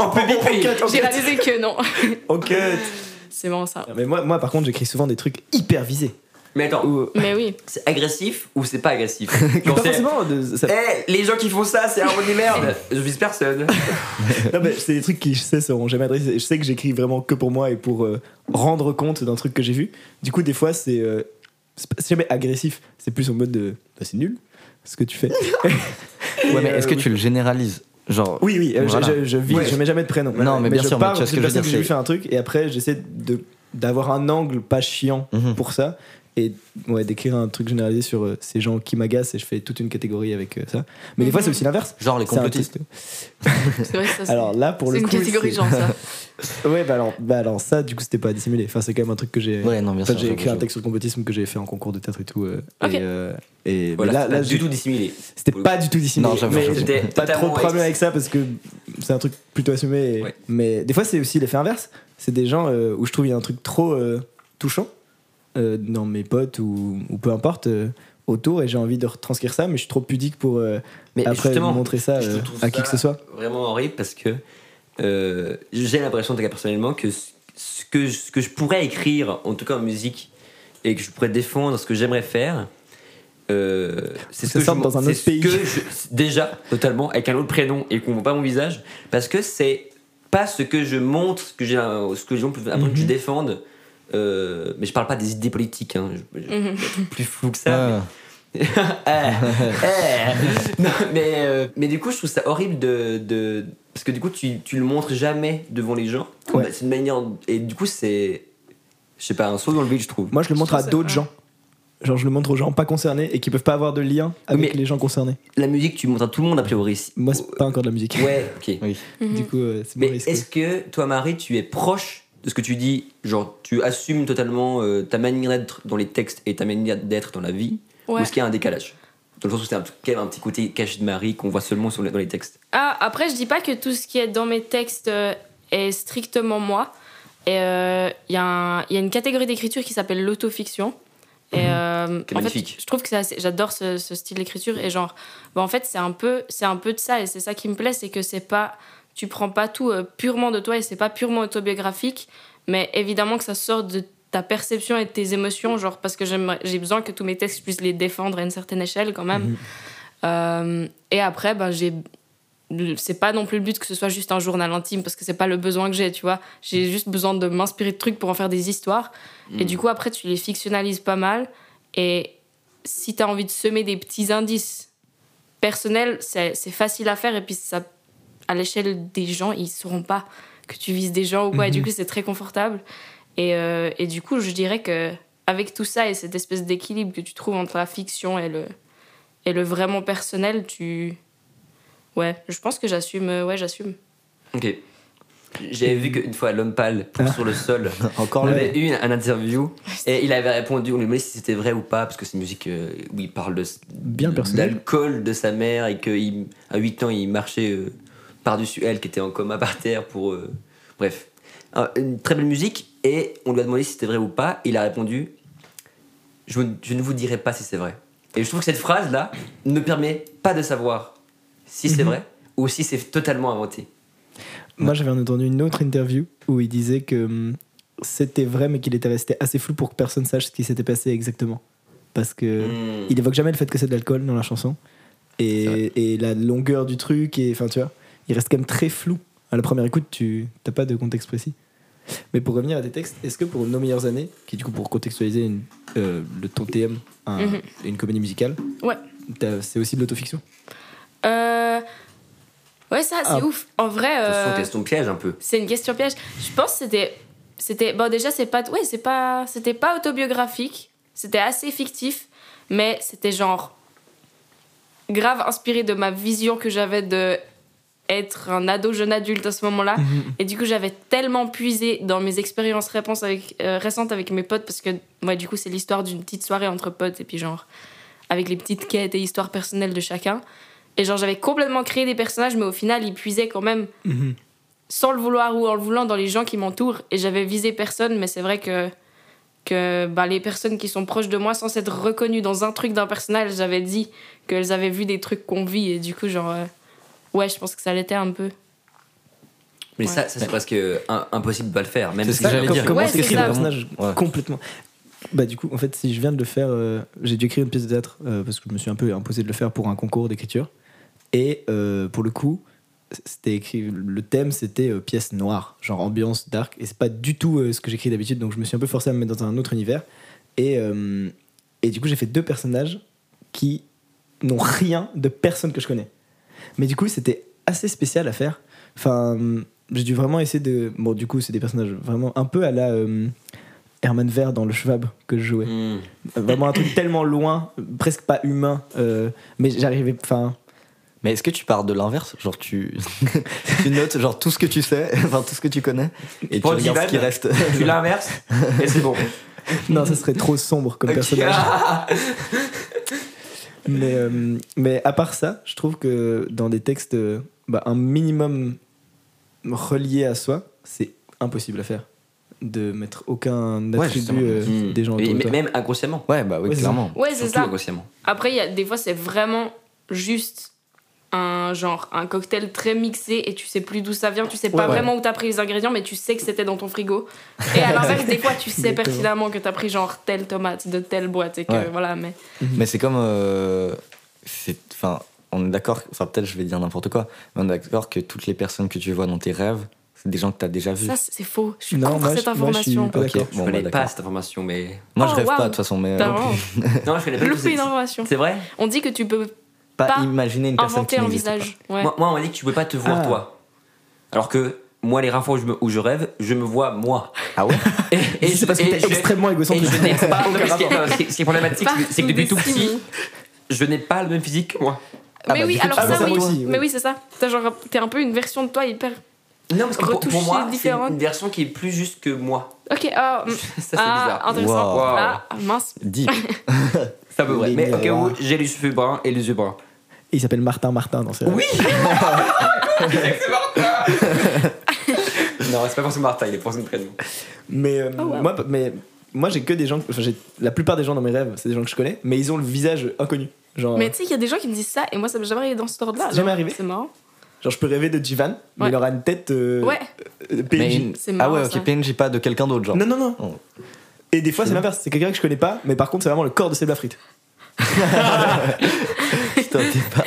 On peut biper. J'ai réalisé que non. Ok. C'est marrant ça. Mais moi, moi, par contre, j'écris souvent des trucs hyper visés. Mais attends, Ou, Mais oui. c'est agressif ou c'est pas agressif pas Genre, c'est- forcément. de- ça- Eh, les gens qui font ça, c'est un mot de merde. Je vise personne. Non, mais c'est des trucs qui, je sais, seront jamais adressés. Je sais que j'écris vraiment que pour moi et pour euh, rendre compte d'un truc que j'ai vu. Du coup, des fois, c'est euh, jamais agressif. C'est plus en mode de. Bah, c'est nul ce que tu fais. Ouais, mais est-ce que tu le généralises? Genre, Oui, oui, euh, je- Voilà. je, je, vis, Ouais. je mets jamais de prénom. Non, mais bien je sûr, mais parle tu vois ce que je veux dire, j'ai vu c'est- faire un truc et après, j'essaie de d'avoir un angle pas chiant Mhm. pour ça et ouais, d'écrire un truc généralisé sur euh, ces gens qui m'agacent et je fais toute une catégorie avec euh, ça. Mais des fois, Mhm. c'est aussi l'inverse. genre les C'est complotistes. C'est vrai que ça, c'est Alors là, pour c'est le une coup. catégorie c'est- gens, ça. Ouais, bah alors, bah alors ça, du coup, c'était pas à dissimuler. Enfin, c'est quand même un truc que j'ai. Ouais, non, bien sûr. j'ai écrit un texte sur le complotisme que j'ai fait en concours de théâtre et tout. euh, Ok. Et, euh, et Voilà, mais là, c'est là j'ai- du tout dissimulé. c'était pas du tout dissimulé. Non, j'avoue, mais j'avoue. j'ai C'était pas trop de totalement problème ex- avec ça parce que c'est un truc plutôt assumé. et- Ouais. Mais des fois, c'est aussi l'effet inverse. C'est des gens euh, où je trouve il y a un truc trop euh, touchant euh, dans mes potes ou, ou peu importe euh, autour et j'ai envie de retranscrire ça, mais je suis trop pudique pour euh, Mais après montrer ça je à qui ça que ce soit. Vraiment horrible parce que j'ai l'impression, en tout cas personnellement, que ce ce que, ce que je pourrais écrire, en tout cas en musique, et que je pourrais défendre, ce que j'aimerais faire, euh, c'est ce que je- dans un c'est autre ce pays. que je- déjà, totalement, avec un autre prénom et qu'on voit pas mon visage, parce que c'est pas ce que je montre, ce que j'ai, ce que les gens peuvent après que je Mhm. défende. Euh, mais je parle pas des idées politiques, hein, je- je- Mhm. plus flou que ça. Ah, Eh, eh. Non, mais, euh, mais du coup, je trouve ça horrible de. de- parce que du coup, tu, tu le montres jamais devant les gens. Ouais. Bah, C'est une manière. Et du coup, c'est. Je sais pas, un saut dans le vide, je trouve. Moi, je le Je montre à d'autres gens. Genre, je le montre aux gens pas concernés et qui peuvent pas avoir de lien avec mais- les gens concernés. La musique, tu montres à tout le monde a priori. Moi, c'est pas encore de la musique. Ouais, ok. oui. Mhm. Du coup, euh, c'est Mais est-ce que toi, Marie, tu es proche de ce que tu dis Genre, tu assumes totalement euh, ta manière d'être dans les textes et ta manière d'être dans la vie Ou Ouais. est-ce qu'il y a un décalage? Dans le sens où c'est un, un petit côté caché de Marie qu'on voit seulement sur dans les textes. Ah, après, je dis pas que tout ce qui est dans mes textes euh, est strictement moi. Et euh, il y, a y une catégorie d'écriture qui s'appelle l'autofiction. Et fait, magnifique. je trouve que j'adore ce, ce style d'écriture. Et genre, bah, en fait, c'est un, peu, c'est un peu de ça. Et c'est ça qui me plaît, c'est que c'est pas. Tu prends pas tout euh, purement de toi et c'est pas purement autobiographique. Mais évidemment que ça sort de ta perception et de tes émotions. Genre, parce que j'ai besoin que tous mes textes puissent les défendre à une certaine échelle quand même. Euh, et après, ben, j'ai c'est pas non plus le but que ce soit juste un journal intime parce que c'est pas le besoin que j'ai, tu vois. J'ai juste besoin de m'inspirer de trucs pour en faire des histoires. Et du coup, après, tu les fictionnalises pas mal. Et si t'as envie de semer des petits indices personnels, c'est c'est facile à faire. Et puis, ça, à l'échelle des gens, ils sauront pas que tu vises des gens ou quoi. Et du coup, c'est très confortable. Et, euh, et du coup, je dirais que avec tout ça et cette espèce d'équilibre que tu trouves entre la fiction et le, et le vraiment personnel, tu. Ouais, je pense que j'assume. euh, Ouais, j'assume. Ok. J'avais vu qu'une fois l'homme pâle Ah. sur le sol. Encore On avait eu un interview et il avait répondu, on lui demandait si c'était vrai ou pas, parce que c'est une musique euh, où il parle de, Bien de- personnel. d'alcool de sa mère et qu'à 8 ans il marchait euh, par-dessus elle qui était en coma par terre pour. euh, bref. Un- Une très belle musique et on lui a demandé si c'était vrai ou pas. Il a répondu je, je ne vous dirai pas si c'est vrai. Et je trouve que cette phrase-là ne permet pas de savoir si c'est Mhm. vrai ou si c'est totalement inventé. Moi, j'avais entendu une autre interview où il disait que hum, c'était vrai, mais qu'il était resté assez flou pour que personne sache ce qui s'était passé exactement. Parce que Hmm. il évoque jamais le fait que c'est de l'alcool dans la chanson. Et, et la longueur du truc, et enfin, tu vois, il reste quand même très flou. À la première écoute, tu n'as pas de contexte précis. Mais pour revenir à tes textes, est-ce que pour Nos meilleures années, qui du coup pour contextualiser une- euh, le ton TM, un- Mhm. une comédie musicale, Ouais. c'est aussi de l'autofiction? Euh... Ouais, ça, c'est Ah. ouf. En vrai. Attention, euh, question piège un peu. C'est une question piège. Je pense que c'était. C'était. Bon, déjà, c'est pas. Ouais, c'est pas. C'était pas autobiographique. C'était assez fictif. Mais c'était genre. Grave inspiré de ma vision que j'avais de être un ado jeune adulte à ce moment-là. Et du coup, j'avais tellement puisé dans mes expériences réponses avec, euh, récentes avec mes potes parce que, ouais, du coup, c'est l'histoire d'une petite soirée entre potes et puis, genre, avec les petites quêtes et histoires personnelles de chacun. Et, genre, j'avais complètement créé des personnages, mais au final, ils puisaient quand même sans le vouloir ou en le voulant dans les gens qui m'entourent et j'avais visé personne mais c'est vrai que que bah, les personnes qui sont proches de moi sans s'être reconnues dans un truc d'un personnage j'avais dit qu'elles avaient vu des trucs qu'on vit et du coup genre euh, ouais je pense que ça l'était un peu Mais Ouais. ça, ça c'est presque un- impossible de pas le faire. Même C'est si ce que j'allais dire. Comment Ouais, c'est ça. un personnage Ouais. complètement Bah du coup, en fait, si je viens de le faire, euh, j'ai dû écrire une pièce de théâtre euh, parce que je me suis un peu imposé de le faire pour un concours d'écriture. Et euh, pour le coup, c'était écrit. Le thème, c'était euh, pièce noire, genre ambiance dark. Et c'est pas du tout euh, ce que j'écris d'habitude, donc je me suis un peu forcé à me mettre dans un autre univers. Et euh, et du coup, j'ai fait deux personnages qui n'ont rien de personne que je connais. Mais du coup, c'était assez spécial à faire. Enfin, j'ai dû vraiment essayer de. Bon, du coup, c'est des personnages vraiment un peu à la euh, Herman Ver dans Le Schwab que je jouais. Hmm. Vraiment un truc tellement loin, presque pas humain. euh, mais j'arrivais. Enfin, Mais est-ce que tu pars de l'inverse? Genre tu, tu notes genre tout ce que tu sais, enfin tout ce que tu connais, et tu regardes ce qui reste. Tu l'inverses et c'est bon. non, ça serait trop sombre comme personnage. Mais, euh, mais à part ça, je trouve que dans des textes, euh, bah, un minimum relié à soi, c'est impossible à faire. De mettre aucun attribut euh, Hmm. des gens autour de m- toi. Même inconsciemment. Ouais, bah oui, Ouais, clairement. ouais c'est ça après il y a des fois c'est vraiment juste un genre un cocktail très mixé et tu sais plus d'où ça vient tu sais pas Ouais, ouais. vraiment où t'as pris les ingrédients mais tu sais que c'était dans ton frigo et à l'inverse des fois tu sais Exactement. pertinemment que t'as pris genre telle tomate de telle boîte et que Ouais. voilà mais Mais c'est comme. euh, c'est, enfin, on est d'accord. Enfin, peut-être je vais dire n'importe quoi. Mais on est d'accord que toutes les personnes que tu vois dans tes rêves, c'est des gens que t'as déjà vus. Ça, c'est faux. Je suis Non, contre moi, cette je- moi, je suis information. Je Bon, connais bah, pas cette information, mais. Moi, je Oh, rêve pas de toute façon, mais Non, je connais pas. loupé une information. C'est vrai? On dit que tu peux pas, Pas imaginer une personne qui un n'existe visage. Ouais. moi, moi, on m'a dit que tu pouvais pas te voir Ah. toi. Alors que moi, les rares fois où je, me- où je rêve, je me vois moi. pas. Ah ouais Et, et c'est parce que t'es extrêmement égocentrique. je n'ai pas. Non, mais ce, qui est, ce qui problématique, c'est que depuis tout petit, je n'ai pas le même physique que moi. Ah mais bah, oui, alors ça, oui. ça aussi, oui. Mais oui, c'est ça. T'as genre, t'es un peu une version de toi hyper. Non, parce que pour, pour moi, c'est différente. une version qui est plus juste que moi. Ok, ah, mm, Ça, c'est ah, bizarre. intéressant. Wow. Ah, mince. Deep. C'est un peu vrai. Mais au cas où, j'ai les cheveux bruns et les yeux bruns. Et il s'appelle Martin Martin dans ses rêves. Oui Non, c'est pas pour son Martin, il est pour son prénom. Mais, euh, Oh, wow. moi, mais moi, j'ai que des gens. Enfin, j'ai la plupart des gens dans mes rêves, c'est des gens que je connais, mais ils ont le visage inconnu. Genre, Mais tu sais, il y a des gens qui me disent ça et moi, ça m'est jamais arrivé dans ce ordre-là. C'est jamais arrivé? C'est marrant. Genre, je peux rêver de Jivan, mais Ouais. il aura une tête euh, Ouais. euh, PNJ. Mais Ah marrant, ouais, ok, ça. PNJ, pas de quelqu'un d'autre, genre. Non, non, non. Oh. Et des fois, c'est l'inverse. C'est quelqu'un que je connais pas, mais par contre, c'est vraiment le corps de Sébla Frites. Putain, t'es pas.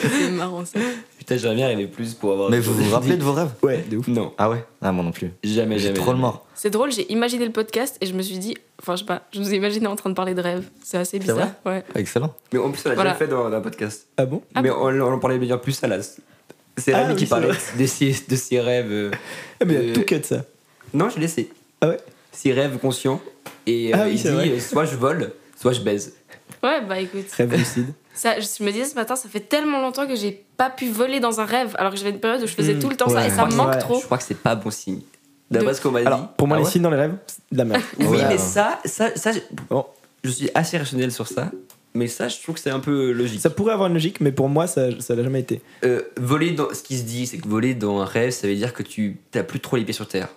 C'est marrant ça. Putain, j'aimerais bien rêver plus pour avoir. Mais vous vous rappelez de vos rêves Ouais, de ouf. Non, Ah ouais? Ah, moi non plus. jamais, jamais. trop le mort. C'est drôle, j'ai imaginé le podcast et je me suis dit. Enfin, je sais pas, je nous ai imaginé en train de parler de rêves. C'est assez bizarre. Ouais. Excellent. Mais en plus, on l'a Voilà. déjà fait dans un podcast. Ah bon? Ah mais on, on en parlait bien plus à la. C'est Ah Rémi oui, qui parlait de ses, de ses rêves. euh. Ah, mais il y Euh, a tout cut ça. Non, je l'ai laissé. Ah ouais six rêves conscients. Et euh, Ah oui, il dit vrai. euh, soit je vole, soit je baise. Ouais, bah écoute. Rêve lucide. Ça, je me disais ce matin, ça fait tellement longtemps que j'ai pas pu voler dans un rêve, alors que j'avais une période où je faisais Mm. tout le temps ça et ça me manque Ouais. trop. Je crois que c'est pas bon signe. D'après ce qu'on m'a dit. Alors, pour moi, Ah les ouais signes dans les rêves, c'est de la merde. Oui, mais ça, ça, ça, je- Bon. je suis assez rationnel sur ça. Mais ça, je trouve que c'est un peu logique. Ça pourrait avoir une logique, mais pour moi, ça ça l'a jamais été. Euh, voler dans, ce qui se dit, c'est que voler dans un rêve, ça veut dire que tu t'as plus trop les pieds sur terre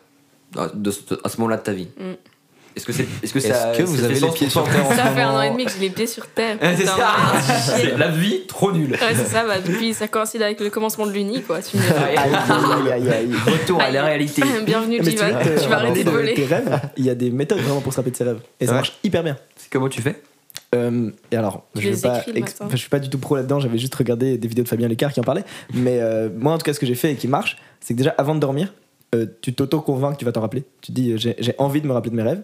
à, de ce- à ce moment-là de ta vie. Mm. Est-ce que c'est, est-ce que Est-ce ça, que vous fait avez les pieds sur terre Ça fait un an et demi que j'ai les pieds sur terre. C'est ça. C'est la vie trop nulle. Ouais, c'est ça, bah, depuis ça coïncide avec le commencement de l'Uni, quoi. Tu Aïe, Aïe, aïe. Retour à la réalité. Bienvenue, tu Jivan. vois, Tu vas arrêter de voler. Tes rêves, il y a des méthodes vraiment pour se rappeler de ses rêves. Et ça marche hyper bien. C'est comment tu fais? Euh, et alors, Tu je, enfin, je suis pas du tout pro là-dedans, j'avais juste regardé des vidéos de Fabien Lecard qui en parlait. Mais euh, moi, en tout cas, ce que j'ai fait et qui marche, c'est que déjà avant de dormir, euh, tu t'auto-convaincs que tu vas t'en rappeler. Tu te dis, j'ai envie de me rappeler de mes rêves.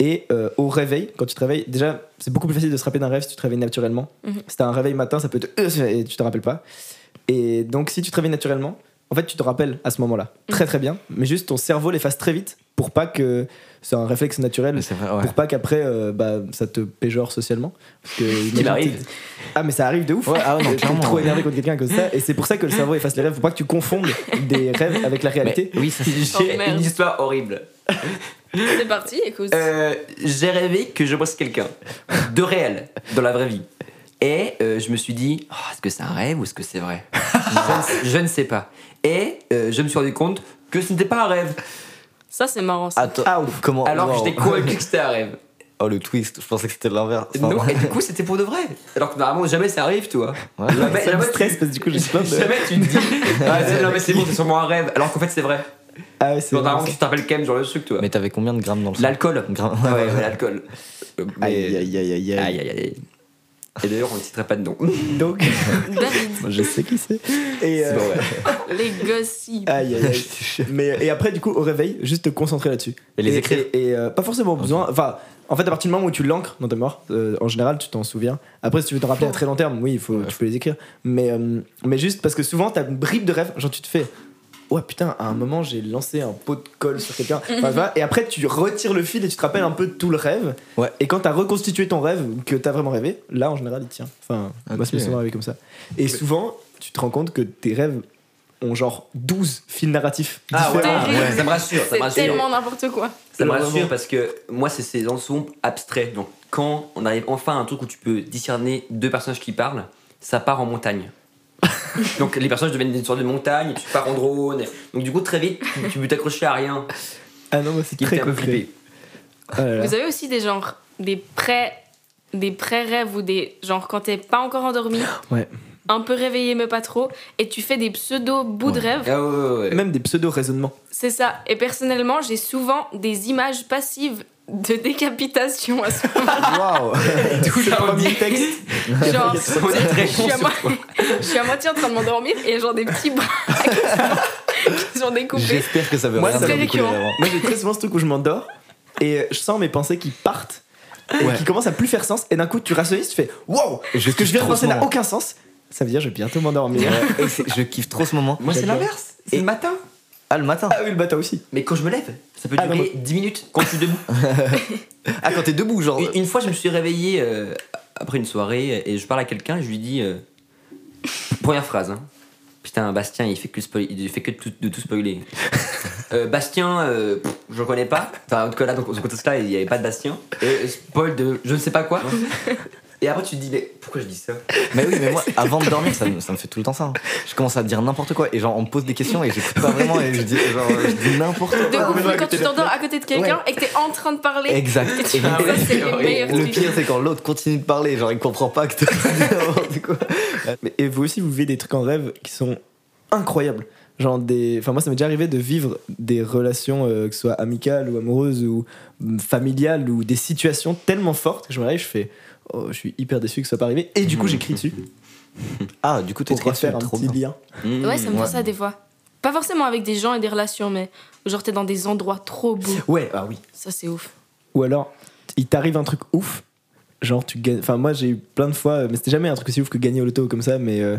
Et au réveil, quand tu te réveilles, déjà, c'est beaucoup plus facile de se rappeler d'un rêve si tu te réveilles naturellement. Mhm. Si t'as un réveil matin, ça peut te. et tu te rappelles pas. Et donc, si tu te réveilles naturellement, en fait, tu te rappelles à ce moment-là. Très très bien. Mais juste ton cerveau l'efface très vite pour pas que. C'est un réflexe naturel vrai, ouais. pour pas qu'après euh, bah, ça te péjore socialement. Parce que, imagine, arrive. Ah, mais ça arrive de ouf. Ouais, ah non, clairement, trop ouais. énervé contre quelqu'un comme ça. Et c'est pour ça que le cerveau efface les rêves. Faut pas que tu confondes des rêves avec la réalité. Oui, ça c'est. J'ai merde. une histoire horrible. C'est parti, écoute. Euh, j'ai rêvé que je bosse quelqu'un de réel dans la vraie vie. Et euh, je me suis dit, Oh, est-ce que c'est un rêve ou est-ce que c'est vrai? Je, ne, je ne sais pas. Et euh, je me suis rendu compte que ce n'était pas un rêve. Ça, c'est marrant. Ça. Attends, Ah, comment Alors que j'étais convaincu que c'était un rêve. Oh, le twist, je pensais que c'était l'inverse. Enfin, Non, et du coup, c'était pour de vrai. Alors que normalement, jamais ça arrive, tu vois. Ouais. Jamais, ça me stresse tu- parce que du coup j'ai plein de. Jamais tu te dis, ah, c'est- non mais c'est bon, c'est sûrement un rêve. Alors qu'en fait, c'est vrai. Ah ouais, c'est. Normalement, tu te rappelles quand même, genre le truc, tu vois. Mais t'avais combien de grammes dans le sang L'alcool. Ah ouais, ouais, l'alcool. Mais- Aïe aïe aïe aïe aïe. Aïe, aïe, aïe. Et d'ailleurs, on ne citerait pas de nom. Donc, David, moi, je sais qui c'est. Et. euh, C'est bon, ouais. les gossips. Aïe aïe aïe. Mais et après du coup au réveil, juste te concentrer là-dessus. Et les écrire. Et, et, euh, pas forcément besoin. Enfin, en fait, à partir du moment où tu l'ancres dans ta mémoire, euh, en général, tu t'en souviens. Après, si tu veux t'en rappeler à très long terme, oui, il faut, tu peux les écrire. Mais, euh, mais juste parce que souvent, t'as une bribe de rêve. Genre, tu te fais. Ouais, putain, à un moment, j'ai lancé un pot de colle sur quelqu'un. Enfin, voilà. et après, tu retires le fil et tu te rappelles un peu de tout le rêve. Ouais. Et quand t'as reconstitué ton rêve, que t'as vraiment rêvé, là, en général, il tient. Enfin, moi, ça m'est Ok. souvent arrivé comme ça. Et souvent, tu te rends compte que tes rêves ont genre 12 fils narratifs. Ah ouais. Terrible. ouais, ça me rassure, ça me C'est rassure. tellement n'importe quoi. Ça me Vraiment. rassure parce que moi, c'est ces souvent abstrait. Donc, quand on arrive enfin à un truc où tu peux discerner deux personnages qui parlent, ça part en montagne. Donc, les personnages deviennent une sorte de montagne, tu pars en drone. Donc, du coup, très vite, tu- peux t'accrocher à rien. Ah non, moi, c'est très fait un peu concret. flipper. Ah là là. Vous avez aussi des genres, des pré des pré-rêves ou des genre quand t'es pas encore endormi, Ouais. un peu réveillé mais pas trop, et tu fais des pseudo bouts de rêve. Ah ouais, ouais, ouais. Même des pseudo-raisonnements. C'est ça. Et personnellement, j'ai souvent des images passives de décapitation à ce Waouh Tout le premier texte. Genre, On est très je suis, à je suis à moitié en train de m'endormir et genre des petits bras qui sont découpés. J'espère que ça veut Moi, rien rêves. Moi, j'ai très souvent ce truc où je m'endors et je sens mes pensées qui partent et Ouais. qui commencent à plus faire sens. Et d'un coup, tu rationalises, tu fais Wow Ce que je viens de penser n'a aucun sens. Ça veut dire je vais bientôt m'endormir. Ouais, je kiffe trop ce moment. Moi, c'est l'inverse. C'est le matin. Ah, le matin Ah oui, le matin aussi. Mais quand je me lève, ça peut Ah, non, durer 10 minutes quand je suis debout. Ah, quand t'es debout, genre. Une, une fois, je me suis réveillé euh, après une soirée et je parle à quelqu'un et je lui dis. euh, première phrase, hein. Putain, Bastien, il fait que, il fait que de tout, de tout spoiler. Euh, Bastien, pff, je le connais pas. Enfin, en tout cas, là, dans ce contexte-là, il n'y avait pas de Bastien. Et spoil de je ne sais pas quoi. Et après, tu te dis, mais pourquoi je dis ça? Mais oui, mais moi, avant de dormir, ça, me- ça me fait tout le temps ça. hein. Je commence à dire n'importe quoi et genre, on me pose des questions et j'écoute pas vraiment et je dis, genre, je dis n'importe De quoi. ouf, quand tu t'endors à côté de quelqu'un et que t'es en train de parler. Exact. Et Ça, c'est les horrible. meilleurs le trucs. pire, c'est quand l'autre continue de parler, genre, il comprend pas que t'as dit n'importe quoi. Mais- Et vous aussi, vous vivez des trucs en rêve qui sont incroyables. Genre des. Enfin, moi, ça m'est déjà arrivé de vivre des relations, euh, que ce soit amicales ou amoureuses ou mm, familiales ou des situations tellement fortes que je me réveille, je fais. Oh, je suis hyper déçu que ça soit pas arrivé. Et du coup, j'écris dessus Ah, du coup, t'es pour très refaire un trop petit bien. lien. Ouais, ça me Ouais. fait ça des fois. Pas forcément avec des gens et des relations, mais genre t'es dans des endroits trop beaux. Ouais, ah oui. Ça, c'est ouf. Ou alors, il t'arrive un truc ouf, genre tu gagnes. Enfin, moi j'ai eu plein de fois, mais c'était jamais un truc aussi ouf que gagner au loto comme ça, mais euh,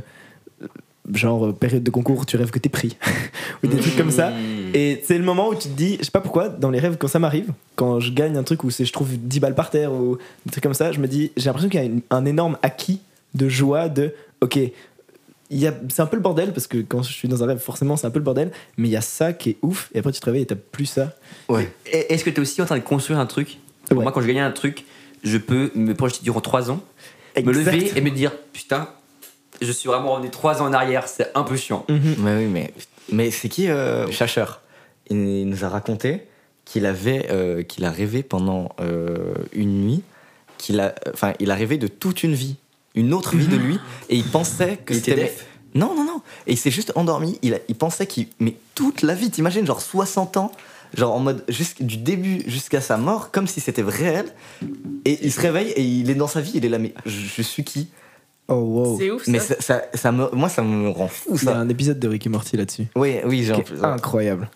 genre euh, période de concours, tu rêves que t'es pris. Ou des trucs comme ça. Et c'est le moment où tu te dis, je sais pas pourquoi, dans les rêves, quand ça m'arrive, quand je gagne un truc où je trouve 10 balles par terre ou des trucs comme ça, je me dis, j'ai l'impression qu'il y a une- un énorme acquis de joie, de, ok, il y a- c'est un peu le bordel, parce que quand je suis dans un rêve, forcément, c'est un peu le bordel, mais il y a ça qui est ouf, et après tu te réveilles et t'as plus ça. Ouais. Et- Est-ce que tu es aussi en train de construire un truc? Ouais. Moi, quand je gagne un truc, je peux me projeter durant 3 ans, me lever et me dire Putain, je suis vraiment revenu 3 ans en arrière, c'est un peu chiant. Mhm. Mais oui, mais, mais c'est qui euh, il, nous a raconté qu'il avait, euh, qu'il a rêvé pendant euh, une nuit, qu'il a, enfin, il a rêvé de toute une vie, une autre vie de lui, et il pensait que Il était c'était. def Non, non, non. Et il s'est juste endormi. Il, a- il pensait qu'il. Mais toute la vie, t'imagines, genre 60 ans, genre en mode du début jusqu'à sa mort, comme si c'était réel. Et il se réveille et il est dans sa vie. Il est là, mais je, je suis qui? Oh wow. C'est ouf ça. Mais ça, ça, ça me, moi, ça me rend fou, Il y a ça. un épisode de Rick et Morty là-dessus. Oui, oui, qui genre. est incroyable.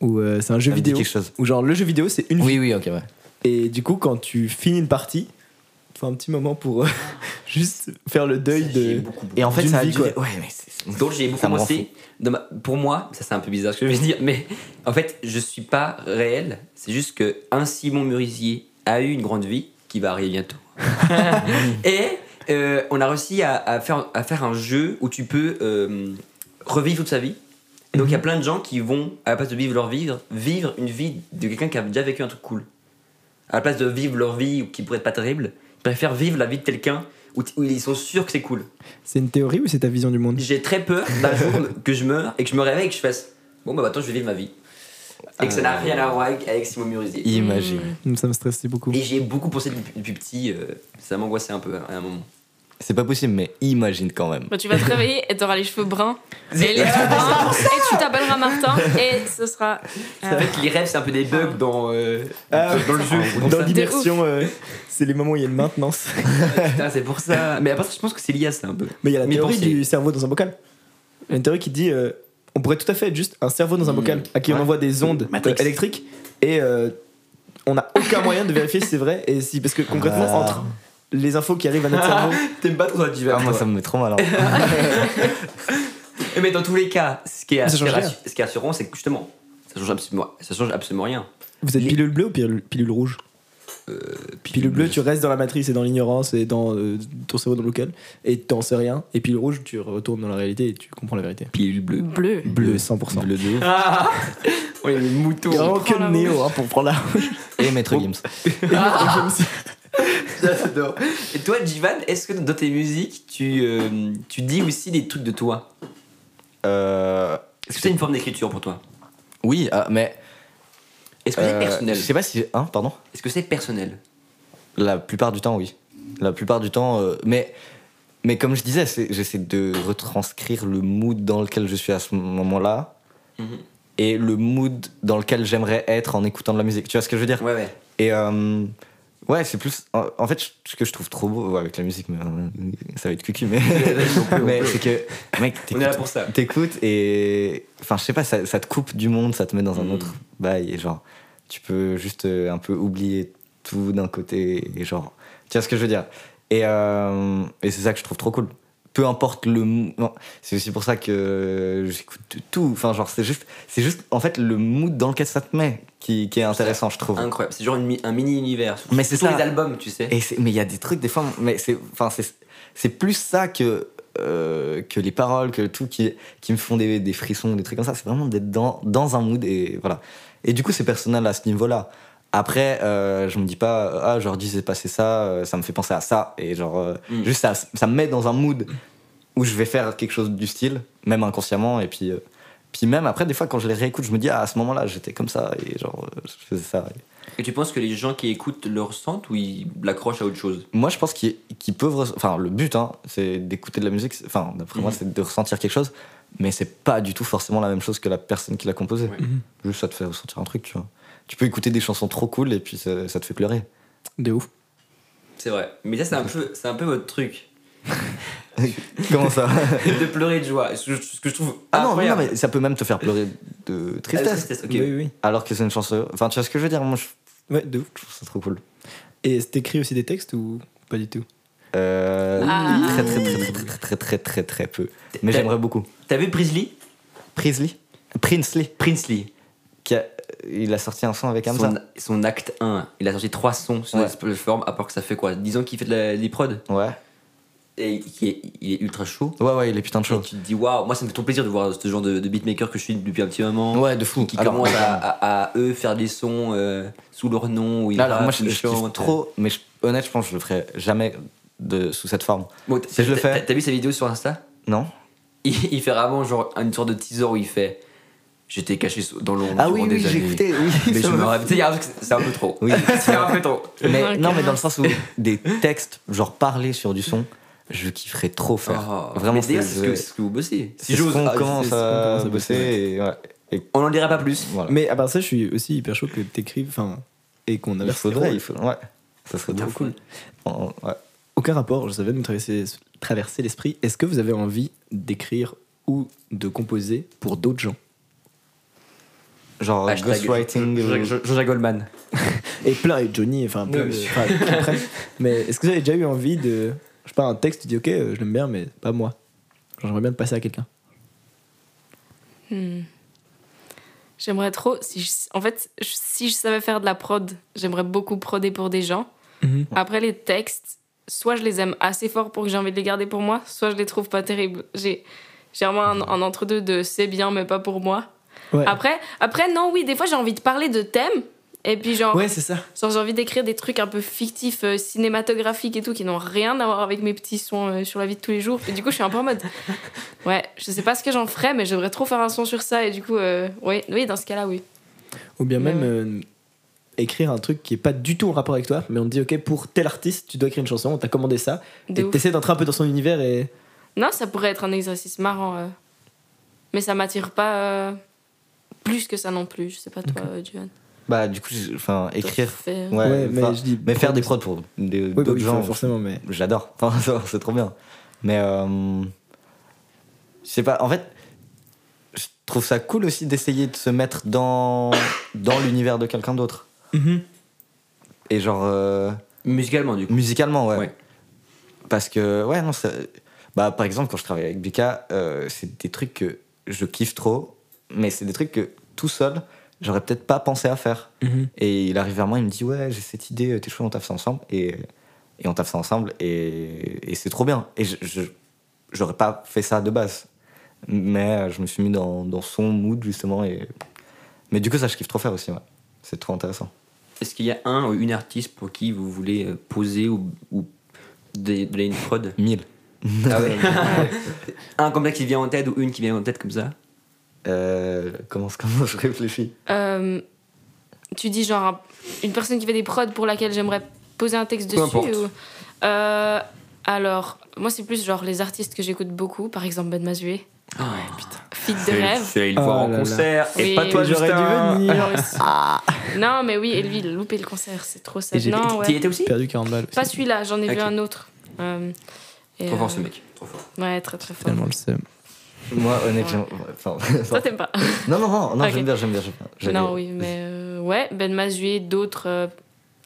Où euh, c'est un jeu Ça vidéo. quelque chose. Où genre le jeu vidéo c'est une vie. Oui, oui, ok, ouais. Et du coup, quand tu finis une partie, tu fais un petit moment pour euh, juste faire le deuil J'ai de. beaucoup, beaucoup. Et en fait, ça a vie, duré. quoi. Ouais, mais c'est. Donc j'ai beaucoup Ça ma- Pour moi, ça c'est un peu bizarre ce que je vais dire, mais en fait, je suis pas réel. C'est juste que un Simon Murisier a eu une grande vie qui va arriver bientôt. Et euh, on a réussi à, à faire, à faire un jeu où tu peux euh, revivre toute sa vie. Et donc il y a plein de gens qui vont, à la place de vivre leur vie, vivre une vie de quelqu'un qui a déjà vécu un truc cool. À la place de vivre leur vie qui pourrait être pas terrible, ils préfèrent vivre la vie de quelqu'un où, ils sont sûrs que c'est cool. C'est une théorie ou c'est ta vision du monde? J'ai très peur d'un jour que je meure et que je me réveille et que je fasse bon bah attends je vais vivre ma vie. Et que ça n'a rien à voir avec, avec Simon Murisier. Imagine. Ça me stresse beaucoup. Et j'y ai beaucoup pensé depuis, depuis petit, euh, ça m'angoissait un peu à un moment. C'est pas possible, mais imagine quand même. Bah, tu vas te réveiller et t'auras les cheveux bruns. Et les yeux bruns. Et tu t'appelleras Martin. Et ce sera. En fait, les rêves, c'est un peu des bugs dans, euh, Ah, dans le jeu. Dans l'immersion, euh, c'est les moments où il y a une maintenance. Putain, c'est pour ça. Mais après, je pense que c'est lié à ça un peu. Mais il y a la Mais théorie pensez. du cerveau dans un bocal. Il y a une théorie qui dit euh, on pourrait tout à fait être juste un cerveau dans un Mmh. bocal à qui on envoie des ondes Matrix. euh, électriques et euh, on n'a aucun moyen de vérifier si c'est vrai et si parce que concrètement Ah. entre les infos qui arrivent à notre cerveau T'aimes pas trop la Ah, moi, ça me met trop mal. hein. Mais dans tous les cas, ce qui est, ce qui rassurant, c'est que justement, ça change absolument, ça change absolument rien. vous êtes Les- pilule bleue ou pilule, pilule rouge? Pilule bleue tu restes dans la matrice et dans l'ignorance et dans euh, ton cerveau dans le local et t'en sais rien et pilule rouge tu retournes dans la réalité et tu comprends la vérité Pilule bleue. Bleu. bleu 100% Le deux. Ah On est des moutons. il y a vraiment que la Néo hein, pour prendre la Et Maître Gims. J'adore. Et toi, Jivan, est-ce que dans tes musiques, tu, euh, tu dis aussi des trucs de toi? Euh, Est-ce que c'est une forme d'écriture pour toi? Oui, ah, mais. Est-ce que c'est euh, personnel? Je sais pas si. Hein, pardon? Est-ce que c'est personnel? La plupart du temps, oui. La plupart du temps. euh, mais, mais comme je disais, j'essaie de retranscrire le mood dans lequel je suis à ce moment-là Mhm. et le mood dans lequel j'aimerais être en écoutant de la musique. Tu vois ce que je veux dire? Ouais, ouais. Et euh, ouais, c'est plus. En, en fait, ce que je trouve trop beau ouais, avec la musique, mais, euh, ça va être cucu, mais, mais c'est que, mec, On est là t'écoutes- pour ça. t'écoutes et. Enfin, je sais pas, ça, ça te coupe du monde, ça te met dans un Mm. autre bail. Et genre, tu peux juste euh, un peu oublier tout d'un côté. Et genre, tu vois ce que je veux dire? Et, euh, et c'est ça que je trouve trop cool. Peu importe le. C'est aussi pour ça que j'écoute tout. Enfin, genre, c'est juste, c'est juste, en fait, le mood dans lequel ça te met qui, qui est intéressant, je trouve. Incroyable. C'est genre une un mini-univers. Mais c'est ça. les albums, tu sais. Et mais il y a des trucs, des fois, mais c'est, enfin, c'est, c'est plus ça que, euh, que les paroles, que tout qui, qui me font des, des frissons, des trucs comme ça. C'est vraiment d'être dans, dans un mood et voilà. Et du coup, c'est personnel à ce niveau-là. Après, euh, je me dis pas, ah, genre, disais passé ça, euh, ça me fait penser à ça. Et genre, euh, Mm. juste ça, ça me met dans un mood où je vais faire quelque chose du style, même inconsciemment. Et puis, euh, puis même après, des fois, quand je les réécoute, je me dis, ah, à ce moment-là, j'étais comme ça. Et genre, euh, je faisais ça. Et tu penses que les gens qui écoutent le ressentent ou ils l'accrochent à autre chose? Moi, je pense qu'ils qu'ils peuvent. Enfin, le but, hein, c'est d'écouter de la musique. Enfin, d'après moi, Mhm. c'est de ressentir quelque chose. Mais c'est pas du tout forcément la même chose que la personne qui l'a composé. Ouais. Juste, ça te fait ressentir un truc, tu vois. Tu peux écouter des chansons trop cool et puis ça, ça te fait pleurer. de ouf C'est vrai. Mais ça, c'est un peu, c'est un peu votre truc. Comment ça de pleurer de joie. Ce que je, je trouve. Ah non, non, mais ça peut même te faire pleurer de Ah, tristesse. tristesse, ok. oui oui Alors que c'est une chanson. Enfin, tu vois ce que je veux dire Moi, je ouais de ouf trouve ça trop cool. et t'écris aussi des textes ou pas du tout? Euh, Ah. Très, très, très, très, très, très, très, très, très, très peu. Mais j'aimerais beaucoup. T'as vu Prisley Prisley Princely Princely. qui a- il a sorti un son avec Hamza. son, son acte 1, il a sorti 3 sons sur Ouais. les plateformes, à part que ça fait quoi? 10 ans qu'il fait de prods Ouais. et il est, il est ultra chaud. Ouais, ouais, il est putain de Et chaud. tu te dis, waouh, moi ça me fait trop plaisir de voir ce genre de, de beatmaker que je suis depuis un petit moment. Ouais, de fou. Qui Alors, commencent à, à- à, eux faire des sons euh, sous leur nom, où ils Alors, moi, je, je kiffe trop, mais je- honnête, je pense que je le ferai jamais de, sous cette forme. Bon, Si je le fais- T'as vu sa vidéo sur Insta? Non il, il fait vraiment genre une sorte de teaser où il fait J'étais caché sous- dans l'ombre. Ah oui, des oui, écouté. Oui, Mais je me rappelle, il a un c'est un peu trop. Oui. c'est un peu trop. Mais non, mais dans le sens où des textes, genre parler sur du son, je kifferais trop faire. Oh. Vraiment, c'est- ce, que- ce que vous bossez. C'est ce qu'on ah, commence à bosser. Et, ouais. On n'en dira pas plus. Voilà. Mais à part ça, je suis aussi hyper chaud que t'écrives, enfin, et qu'on il inverse les faudrait, il faut, ouais. Ça serait trop cool. Ouais. Aucun rapport, je savais traverser, traverser l'esprit. Est-ce que vous avez envie d'écrire ou de composer pour d'autres gens? Genre Hashtag ghostwriting. Jo- ou- Jo- Goldman. Et plein, et Johnny, enfin plein Oui, de. Mais est-ce que vous avez déjà eu envie de. Je sais pas, un texte, tu dis ok, euh, je l'aime bien, mais pas moi. Genre, J'aimerais bien le passer à quelqu'un. Hmm. J'aimerais trop. Si je- en fait, si je savais faire de la prod, j'aimerais beaucoup proder pour des gens. Mhm. Après, les textes, soit je les aime assez fort pour que j'ai envie de les garder pour moi, soit je les trouve pas terribles. J'ai j'ai vraiment un, un entre-deux de c'est bien, mais pas pour moi. Ouais. Après, après, non, oui, des fois j'ai envie de parler de thèmes. Et puis, genre, Ouais, c'est ça. genre j'ai envie d'écrire des trucs un peu fictifs, euh, cinématographiques et tout, qui n'ont rien à voir avec mes petits sons euh, sur la vie de tous les jours. Et du coup, je suis un peu en mode. Ouais, je sais pas ce que j'en ferais, mais j'aimerais trop faire un son sur ça. Et du coup, euh, oui, oui, dans ce cas-là, oui. Ou bien même ouais. écrire un truc qui est pas du tout en rapport avec toi, mais on te dit ok, pour tel artiste, tu dois écrire une chanson, on t'a commandé ça, De et t'essaies d'entrer un peu dans son univers et. Non, ça pourrait être un exercice marrant. Mais ça m'attire pas plus que ça non plus. Je sais pas toi, euh, Juan. Bah, du coup, enfin, écrire. fais- Ouais, Ouais, mais enfin, je dis. mais faire des prods pour Oui, bah d'autres oui, gens, forcément, mais. j'adore. Enfin, c'est trop bien. Mais euh, je sais pas. En fait, je trouve ça cool aussi d'essayer de se mettre dans dans l'univers de quelqu'un d'autre. Mhm. Et genre euh, Musicalement, du coup. musicalement, ouais. Ouais. Parce que ouais, non, ça- bah par exemple quand je travaille avec Bika, euh, c'est des trucs que je kiffe trop, mais c'est des trucs que tout seul j'aurais peut-être pas pensé à faire. Mhm. Et il arrive vers moi, il me dit Ouais, j'ai cette idée, t'es chaud, on taffe ça ensemble. Et, et on taffe ça ensemble, et, et c'est trop bien. Et j'aurais pas fait ça de base. Mais je me suis mis dans, dans son mood, justement. Et... Mais du coup, ça, je kiffe trop faire aussi, ouais. C'est trop intéressant. Est-ce qu'il y a un ou une artiste pour qui vous voulez euh, poser ou, ou donner donner une prod? Mille. Ah ouais. Un comme ça qui vient en tête ou une qui vient en tête comme ça? Euh, comment, comment je réfléchis Euh, tu dis genre un- une personne qui fait des prods pour laquelle j'aimerais poser un texte Peu dessus ou- Euh, Alors, moi c'est plus genre les artistes que j'écoute beaucoup, par exemple Ben Mazué, Ah Feat de rêve. Je suis allé le Oh voir en là là. concert. Et Oui, pas toi, J'aurais Justin. dû venir. Aussi. Non, mais oui, et lui, il a loupé le concert, c'est trop Et sad. T'y ouais. étais aussi Perdu 40 balles aussi. Pas celui-là, j'en ai vu un autre. Euh, et, Trop fort ce mec. Trop fort. Ouais, très très fort. Tellement le seum. Moi, honnêtement. Enfin, Toi, t'aimes pas non, non, non, non Ok. j'aime bien, j'aime bien. j'aime bien. Non, oui, mais euh, ouais, Ben Mazué, d'autres euh,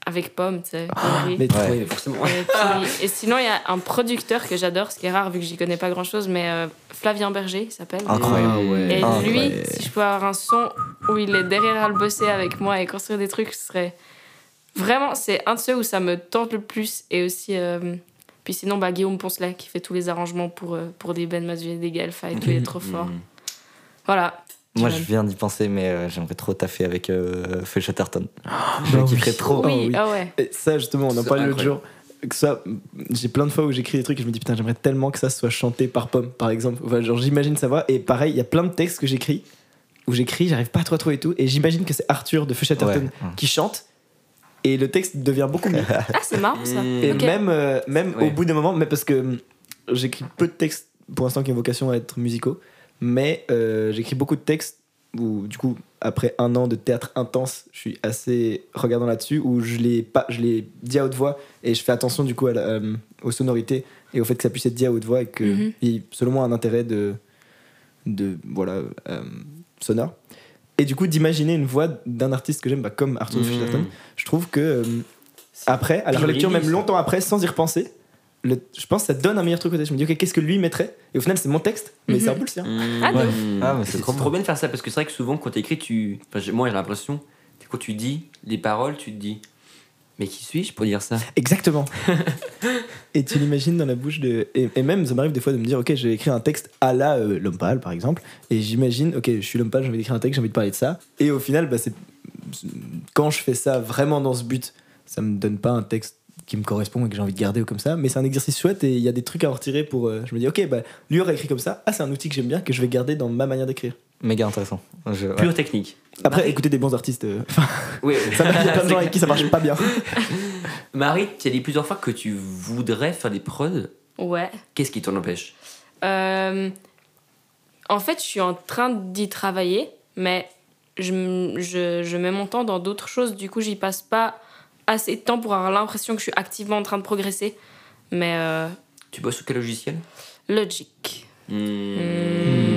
avec Pomme, tu sais. Henry. Mais Ouais. Forcément. Et, puis- et sinon, il y a un producteur que j'adore, ce qui est rare vu que j'y connais pas grand chose, mais euh, Flavien Berger, il s'appelle. Incroyable. Ah ouais. Et Ah, lui, ouais. si je peux avoir un son où il est derrière à le bosser avec moi et construire des trucs, ce serait vraiment, c'est un de ceux où ça me tente le plus. Et aussi, euh, puis sinon, bah, Guillaume Poncelet qui fait tous les arrangements pour, euh, pour des Ben Mazué, des Galfa et tout, il est trop fort. Mhm. Voilà. Moi, je viens d'y penser, mais euh, j'aimerais trop taffer avec euh, Faye Chatterton. je bah oui. kifferais trop. Oh, oui, oui. ah ouais. Et ça, justement, on en parlait l'autre jour. Que ça, j'ai plein de fois où j'écris des trucs et je me dis putain, j'aimerais tellement que ça soit chanté par Pomme, par exemple. Enfin, genre, j'imagine sa voix. Et pareil, il y a plein de textes que j'écris où j'écris, j'arrive pas à trop trouver tout. Et j'imagine que c'est Arthur de Feu Chatterton Ouais. qui chante. Et le texte devient beaucoup mieux. Ah, c'est marrant ça. Mm. Et même, euh, même Ouais. au bout d'un moment, mais parce que j'écris peu de textes pour l'instant qui ont vocation à être musicaux, mais euh, j'écris beaucoup de textes où, du coup, après un an de théâtre intense, je suis assez regardant là-dessus, où je l'ai pas, je l'ai dit à haute voix et je fais attention du coup à la- euh, aux sonorités et au fait que ça puisse être dit à haute voix et que, Mhm. il y ait, selon moi, un intérêt de, de voilà, euh, sonore. Et du coup, d'imaginer une voix d'un artiste que j'aime, bah, comme Arthur. Fischerton, je trouve que euh, après, à la relecture, même ça. longtemps après, sans y repenser, le- je pense que ça donne un meilleur truc au texte. Je me dis, ok, qu'est-ce que lui mettrait? Et au final, c'est mon texte, mais Mhm. c'est un peu le sien. Ah, Ouais. ouf. Ah, mais c'est trop trop, bien. de faire ça parce que c'est vrai que souvent quand t'écris, tu. Enfin, moi j'ai l'impression, quand tu dis les paroles, tu te dis. Mais qui suis-je pour dire ça? Exactement. et tu l'imagines dans la bouche de. Et, et même, ça m'arrive des fois de me dire, ok, j'ai écrit un texte à la euh, l'homme pâle, par exemple, et j'imagine, ok, je suis l'homme pâle, j'ai envie d'écrire un texte, j'ai envie de parler de ça. Et au final, bah, c'est quand je fais ça vraiment dans ce but, ça me donne pas un texte qui me correspond et que j'ai envie de garder ou comme ça, mais c'est un exercice chouette et il y a des trucs à en retirer pour. euh, je me dis, ok, bah, lui aurait écrit comme ça, ah, c'est un outil que j'aime bien, que je vais garder dans ma manière d'écrire. Méga intéressant. Je- ouais. Pure technique. Après, Marie- écouter des bons artistes, euh, Oui, ça il y a plein de gens avec qui ça marche pas bien. Marie, tu as dit plusieurs fois que tu voudrais faire des prods. Ouais. Qu'est-ce qui t'en empêche? Euh, en fait, je suis en train d'y travailler, mais je, je, je mets mon temps dans d'autres choses. Du coup, j'y passe pas assez de temps pour avoir l'impression que je suis activement en train de progresser. Mais euh, Tu bosses sur quel logiciel? Logic. Hmm.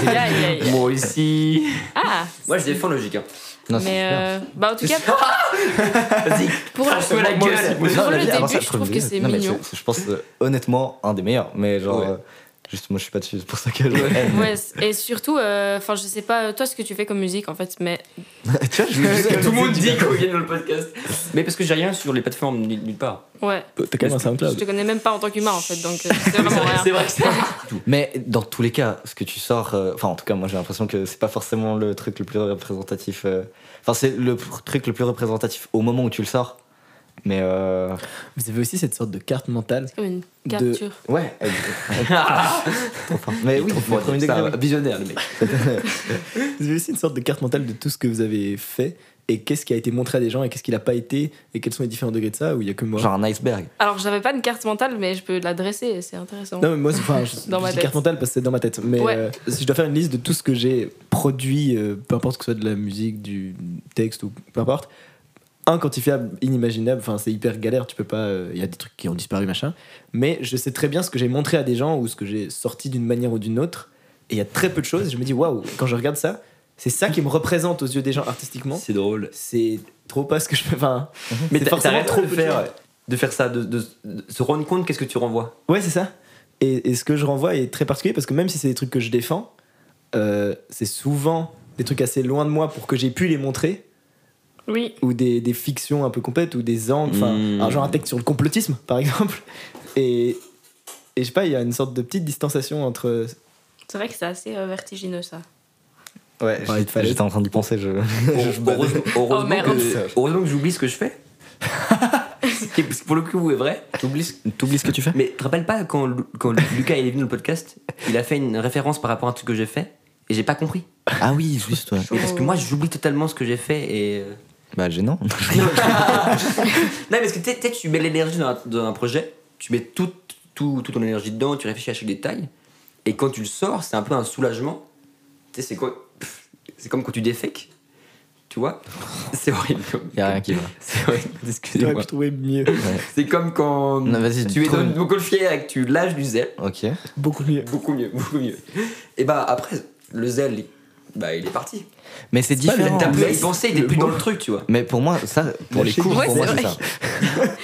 Moi aussi. Ah Moi je défends Logique. Hein. Non, Mais euh, bah en tout cas, Vas-y, pour la gueule. aussi. Moi, Pour non, la le vie, avant début, ça, je trouve que c'est mignon. Je pense euh, honnêtement un des meilleurs, mais genre. Ouais. euh, juste, moi je suis pas dessus, c'est pour ça que je. Ouais, et surtout, euh, enfin, je sais pas, toi, ce que tu fais comme musique, en fait, mais tu vois, je me Tout le monde dit qu'on vient dans le podcast. Mais parce que j'ai rien sur les plateformes nulle part. ouais, T'as quand même un je SoundCloud. te connais même pas en tant qu'humain, en fait, donc euh, c'est vraiment rien. C'est vrai que c'est. Mais dans tous les cas, ce que tu sors, euh, enfin en tout cas moi j'ai l'impression que c'est pas forcément le truc le plus représentatif. euh, Enfin c'est le truc le plus représentatif au moment où tu le sors. Mais euh, Vous avez aussi cette sorte de carte mentale. C'est comme une De- capture. ouais. Trop fort. Mais oui, premier fort, degré, oui. visionnaire le mec. Vous avez aussi une sorte de carte mentale de tout ce que vous avez fait et qu'est-ce qui a été montré à des gens et qu'est-ce qui l'a pas été et quels sont les différents degrés de ça ou il y a que moi. genre un iceberg. Alors, j'avais pas une carte mentale, mais je peux la dresser, et c'est intéressant. Non mais moi c'est- enfin je, Dans je ma dis tête. carte mentale parce que c'est dans ma tête mais Ouais. euh, si je dois faire une liste de tout ce que j'ai produit euh, peu importe que ce soit de la musique du texte ou peu importe inquantifiable inimaginable enfin c'est hyper galère tu peux pas euh, il y a des trucs qui ont disparu machin mais je sais très bien ce que j'ai montré à des gens ou ce que j'ai sorti d'une manière ou d'une autre et il y a très peu de choses je me dis waouh quand je regarde ça c'est ça qui me représente aux yeux des gens artistiquement C'est drôle. c'est trop pas ce que je fais enfin Mais t'as- forcément t'arrêtes trop de faire, de faire ça, de, de- de se rendre compte qu'est-ce que tu renvoies. Ouais, c'est ça. Et, et ce que je renvoie est très particulier parce que même si c'est des trucs que je défends, euh, c'est souvent des trucs assez loin de moi pour que j'ai pu les montrer, Oui, ou des, des fictions un peu complètes, ou des angles, enfin, Mm. alors genre un texte sur le complotisme, par exemple. Et, et je sais pas, il y a une sorte de petite distanciation entre. c'est vrai que c'est assez euh, vertigineux, ça. Ouais, falaise. j'étais en train d'y penser. Je... heureusement, heureusement Oh, que, heureusement que j'oublie ce que je fais. Ce qui, pour le coup, est vrai. T'oublies ce- que tu fais? Mais tu te rappelles pas quand, quand Lucas il est venu dans le podcast, il a fait une référence par rapport à un truc que j'ai fait et j'ai pas compris. Ah oui, juste. Ouais. Parce que moi j'oublie totalement ce que j'ai fait et. Bah gênant. non, parce que tu sais, tu mets l'énergie dans, un- dans un projet, tu mets toute tout, toute ton énergie dedans, tu réfléchis à chaque détail, et quand tu le sors, c'est un peu un soulagement. Tu sais, c'est quoi pff, C'est comme quand tu défèques, tu vois C'est horrible. comme- Y a rien qui va. C'est horrible, J'aurais excusez-moi. pu trouver mieux. C'est comme quand Non, vas-y, tu es trouve dans une- une montgolfière et que tu lâches du zèle. Ok. Beaucoup mieux. Beaucoup mieux, beaucoup mieux. Et bah après, le zèle, bah, il est parti. Mais c'est différent. T'as plus à y mais- penser, t'es le plus dans le truc, tu vois. Mais pour moi, ça, pour les cours, pour moi, c'est ça.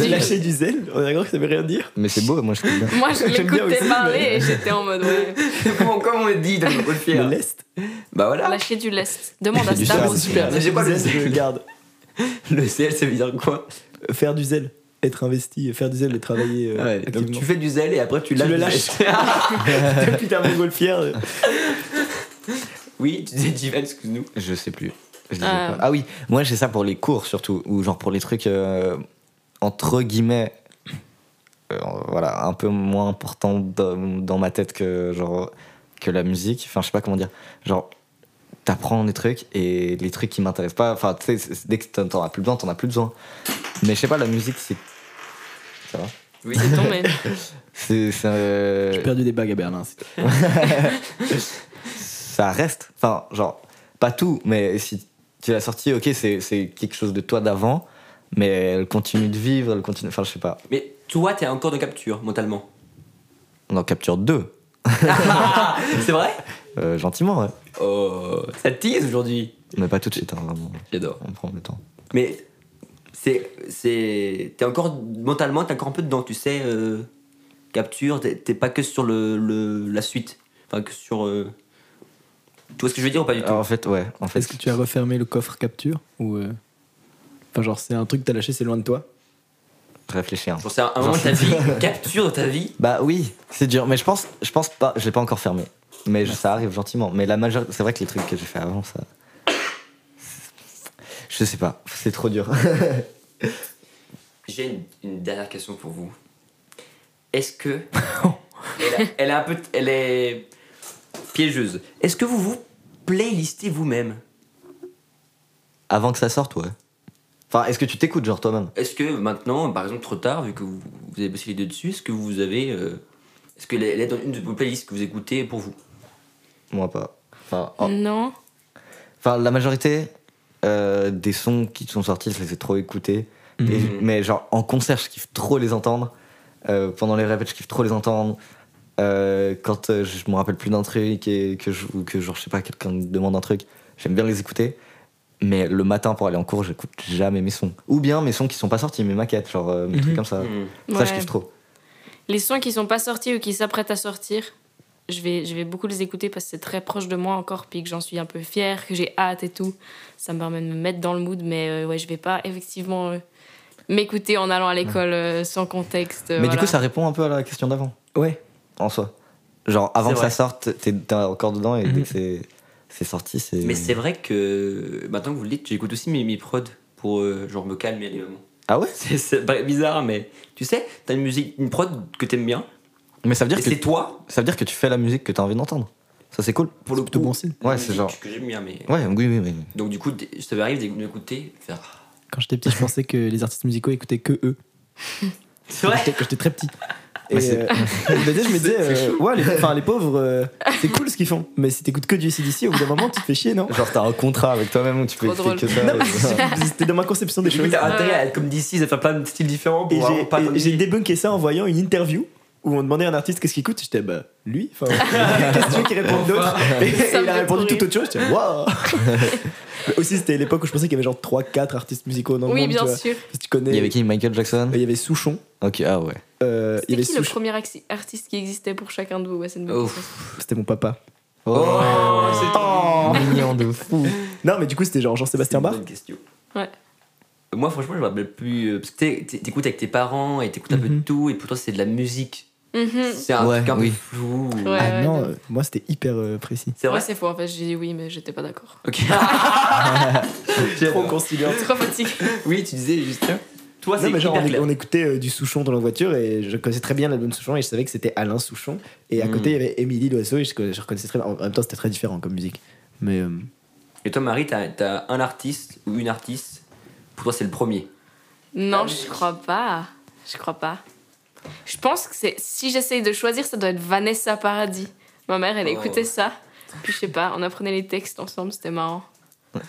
J'ai lâché du zèle, on a cru que ça veut rien dire. Mais c'est beau, moi je bien. Moi, je l'écoutais parler mais- et j'étais en mode, ouais, Comment, comment on dit dans Le montgolfière lest. Bah voilà. lâcher du lest. Demande à Star. super. Mais j'ai pas le Le zèle, je le garde. Le zèle, ça veut dire quoi? Faire du zèle, être investi, faire du zèle et travailler. euh, Ouais, donc tu fais du zèle et après tu Tu lâches. le lâches. Depuis ta montgolfière. Euh, oui, tu disais Jivan, excuse-nous. Je sais plus. Je disais Ah. Ah oui, moi j'ai ça pour les cours surtout, ou genre pour les trucs euh, entre guillemets, euh, voilà, un peu moins importants dans, dans ma tête que genre que la musique. Enfin, je sais pas comment dire. Genre, t'apprends des trucs et les trucs qui m'intéressent pas. Enfin, tu sais, c'est- dès que t'en as plus besoin, t'en as plus besoin. Mais je sais pas, la musique, c'est ça va. Oui. C'est tombé. C'est c'est, euh, J'ai perdu des bagues à Berlin. ça reste. Enfin, genre, pas tout, mais si tu l'as sorti, ok, c'est quelque chose de toi d'avant, mais elle continue de vivre, elle continue. Enfin, je sais pas. Mais toi, t'es encore de capture mentalement. On en capture deux, C'est vrai? Euh, gentiment, ouais. Oh, ça tease aujourd'hui. Mais pas tout de suite, hein, vraiment. J'adore. On prend le temps. Mais c'est. T'es encore. Mentalement, t'es encore un peu dedans, tu sais. euh, capture, t'es t'es pas que sur le, le- la suite. Enfin, que sur. euh, Tu vois ce que je veux dire ou pas du tout Alors, en fait, ouais. En fait, Est-ce que tu as refermé le coffre capture ou euh, Enfin, genre, c'est un truc que t'as lâché, c'est loin de toi? réfléchir. Genre, c'est un, un moment de ta vie, une capture de ta vie? Bah oui, c'est dur. Mais je pense, je pense pas. Je l'ai pas encore fermé. Mais je- ça arrive gentiment. Mais la majorité, c'est vrai que les trucs que j'ai fait avant, ça. Je sais pas. C'est trop dur. J'ai une, une dernière question pour vous. Est-ce que. elle, a- elle est un peu. Elle est. piégeuse. Est-ce que vous vous playlistez vous-même? Avant que ça sorte, ouais. Enfin, est-ce que tu t'écoutes, genre toi-même? Est-ce que maintenant, par exemple, trop tard, vu que vous, vous avez bossé les deux dessus, est-ce que vous avez. euh, est-ce qu'elle est dans une de vos playlists que vous écoutez pour vous? Moi, pas. Enfin, oh. Non. Enfin, la majorité euh, des sons qui sont sortis, je les ai trop écoutés. Et- mais genre, en concert, je kiffe trop les entendre. Euh, pendant les répètes, je kiffe trop les entendre. Euh, quand euh, je me rappelle plus d'un truc et que, je, ou que genre, je sais pas, quelqu'un me demande un truc, j'aime bien les écouter. Mais le matin, pour aller en cours, j'écoute jamais mes sons. Ou bien mes sons qui sont pas sortis, mes maquettes, genre euh, mes trucs comme ça. Hmm. Ça, je Ouais. kiffe trop. Les sons qui sont pas sortis ou qui s'apprêtent à sortir, je vais, je vais beaucoup les écouter parce que c'est très proche de moi encore, puis que j'en suis un peu fière, que j'ai hâte et tout. Ça me permet de me mettre dans le mood, mais euh, ouais, je vais pas effectivement euh, m'écouter en allant à l'école euh, sans contexte. euh, mais du coup, ça répond un peu à la question d'avant, Ouais. En soi. Genre, avant que vrai. ça sorte, t'es encore dedans et dès Mhm. que c'est- c'est sorti, c'est. Mais c'est vrai que. Maintenant que vous le dites, j'écoute aussi mes, mes prods pour euh, genre me calmer les moments. Ah ouais? C'est bizarre, mais tu sais, t'as une musique, une prod que t'aimes bien, Mais ça veut et dire que c'est toi, Ça veut dire que tu fais la musique que tu as envie d'entendre. Ça, c'est cool. pour le coup, bon signe. Ouais, c'est genre- que j'aime bien, mais. Ouais, oui, oui, oui. Donc du coup, ça m'arrive d'écouter, faire. Quand j'étais petit, je pensais que les artistes musicaux écoutaient que eux. C'est vrai. quand j'étais très petit. Et Mais c'est- euh, je me disais, je me disais, euh, ouais, les, enfin, les pauvres, euh, c'est cool ce qu'ils font. Mais si t'écoutes que du ACDC, au bout d'un moment, tu te fais chier, non Genre, t'as un contrat avec toi-même où tu peux écouter que ça. Et- C'était dans ma conception des choses. t'as Ouais. intérêt à être comme d'ici, à faire plein de styles différents Et pour et j'ai débunké ça en voyant une interview où on demandait à un artiste qu'est-ce qu'il écoute. J'étais, bah, lui. Enfin, qu'est-ce que tu veux qu'il réponde d'autre Et, et il a répondu tout autre chose. J'étais, waouh Aussi, c'était l'époque où je pensais qu'il y avait genre 3-4 artistes musicaux dans le Oui, monde. tu bien vois. sûr. Si tu connais. Il y avait qui Michael Jackson Il y avait Souchon. Ok, ah ouais. euh, il y C'était avait qui le premier artiste qui existait pour chacun de vous Ouais. C'était mon papa. Oh, c'est Oh. mignon de fou. Non, mais du coup, c'était genre Jean-Sébastien Bach. C'est une bonne question. Ouais. Moi, franchement, je me rappelle plus. euh, Parce que t'es- t'es- t'écoutes avec tes parents et t'écoutes un peu de Mhm. tout, et pour toi, c'est de la musique. Mhm. C'est un Ouais, truc un oui. peu flou. Ouais. ah non, euh, moi, c'était hyper euh, précis. C'est Ouais, vrai c'est faux en fait, j'ai dit oui, mais j'étais pas d'accord. Ok. Trop conciliant. Trop fatigué. Oui, tu disais juste. Toi, c'est Non, mais genre, hyper on, écoutait euh, du Souchon dans la voiture et je connaissais très bien l'album Souchon et je savais que c'était Alain Souchon. Et à Mm. côté, il y avait Émilie Loiseau et je, je reconnaissais très bien. En même temps, c'était très différent comme musique. Mais euh, Et toi, Marie, t'as as un artiste ou une artiste? Pour toi, c'est le premier. Non, je crois pas. Je crois pas. Je pense que c'est si j'essaye de choisir, ça doit être Vanessa Paradis. Ma mère, elle Oh. écoutait ça. Puis je sais pas, on apprenait les textes ensemble, c'était marrant.